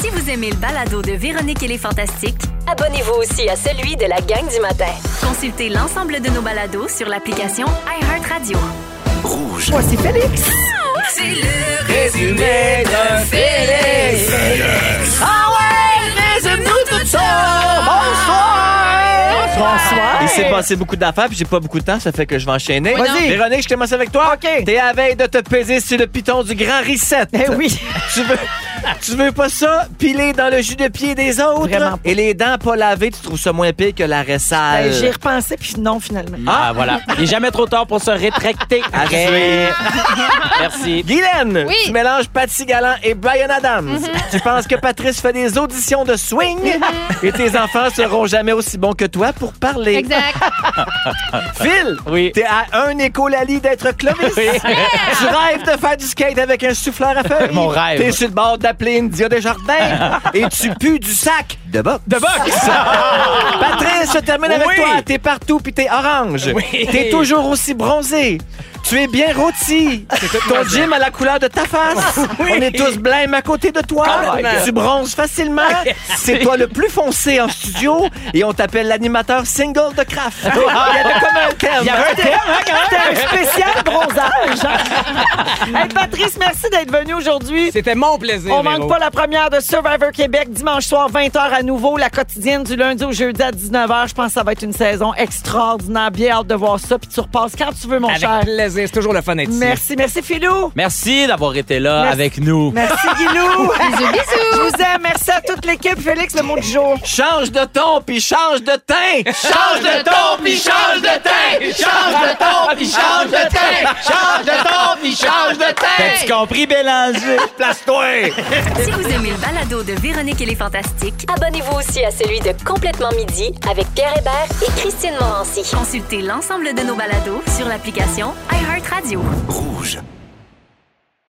Si vous aimez le balado de Véronique et les Fantastiques, Abonnez-vous aussi à celui de la gang du matin. consultez l'ensemble de nos balados sur l'application iHeartRadio. Voici Félix. C'est le Résumé de Félix. Ah Bonsoir. Il s'est passé beaucoup d'affaires, puis j'ai pas beaucoup de temps, ça fait que je vais enchaîner. Vas-y. Véronique, je commence avec toi. OK. T'es à veille de te peser sur le piton du grand reset. Eh oui. [laughs] Tu veux, [laughs] tu veux pas ça? Piler dans le jus de pied des autres? Vraiment pas. Et les dents pas lavées, tu trouves ça moins pire que l'arrêt sale? Ben, J'y ai repensé, puis non, finalement. Ah, voilà. Il n'est jamais trop tard pour se rétracter. [laughs] Arrête. Merci. Guylaine, Oui. tu mélanges Patty Gallant et Brian Adams. Tu penses que Patrice fait des auditions de swing? Et tes enfants seront jamais aussi bons que toi pour parler. Exact. [laughs] Phil, Oui. t'es à un écolali d'être Clovis. Tu rêves de faire du skate avec un souffleur à feuilles. Mon rêve. T'es sur le bord d'appeler India Desjardins [laughs] et tu pues du sac de boxe. De boxe? [laughs] Patrice, je termine avec Oui. toi. T'es partout puis t'es orange. Oui. T'es toujours aussi bronzé. Tu es bien rôti. [laughs] Ton gym a la couleur de ta face. [laughs] On est tous blêmes à côté de toi. Complètement. Tu bronzes facilement. [laughs] C'est toi le plus foncé en studio et on t'appelle l'animateur single de Kraft. Il y avait comme un thème. Il y avait un thème, hein, quand même? C'était un spécial bronzage. hey, Patrice, merci d'être venu aujourd'hui. C'était mon plaisir. On Véro. manque pas la première de Survivor Québec dimanche soir 20h à nouveau, la quotidienne du lundi au jeudi à 19h. Je pense que ça va être une saison extraordinaire. Bien hâte de voir ça. Puis tu repasses quand tu veux, mon Avec cher. plaisir. C'est toujours le fun d'être ici. Merci, merci Philou. Merci d'avoir été là Merci. avec nous. Merci Guilou. [laughs] Bisous, bisous. Je vous aime. Merci à toute l'équipe. Félix, le mot du jour. Change de ton puis change de teint. Change de ton, puis change de teint. Change de ton, puis change de teint. Change de ton, puis change de teint. T'as-tu compris, Bélanger? Place-toi. [laughs] Si vous aimez le balado de Véronique et les Fantastiques, Abonnez-vous aussi à celui de Complètement Midi avec Pierre Hébert et Christine Morancy. consultez l'ensemble de nos balados sur l'application iHeartRadio. Rouge.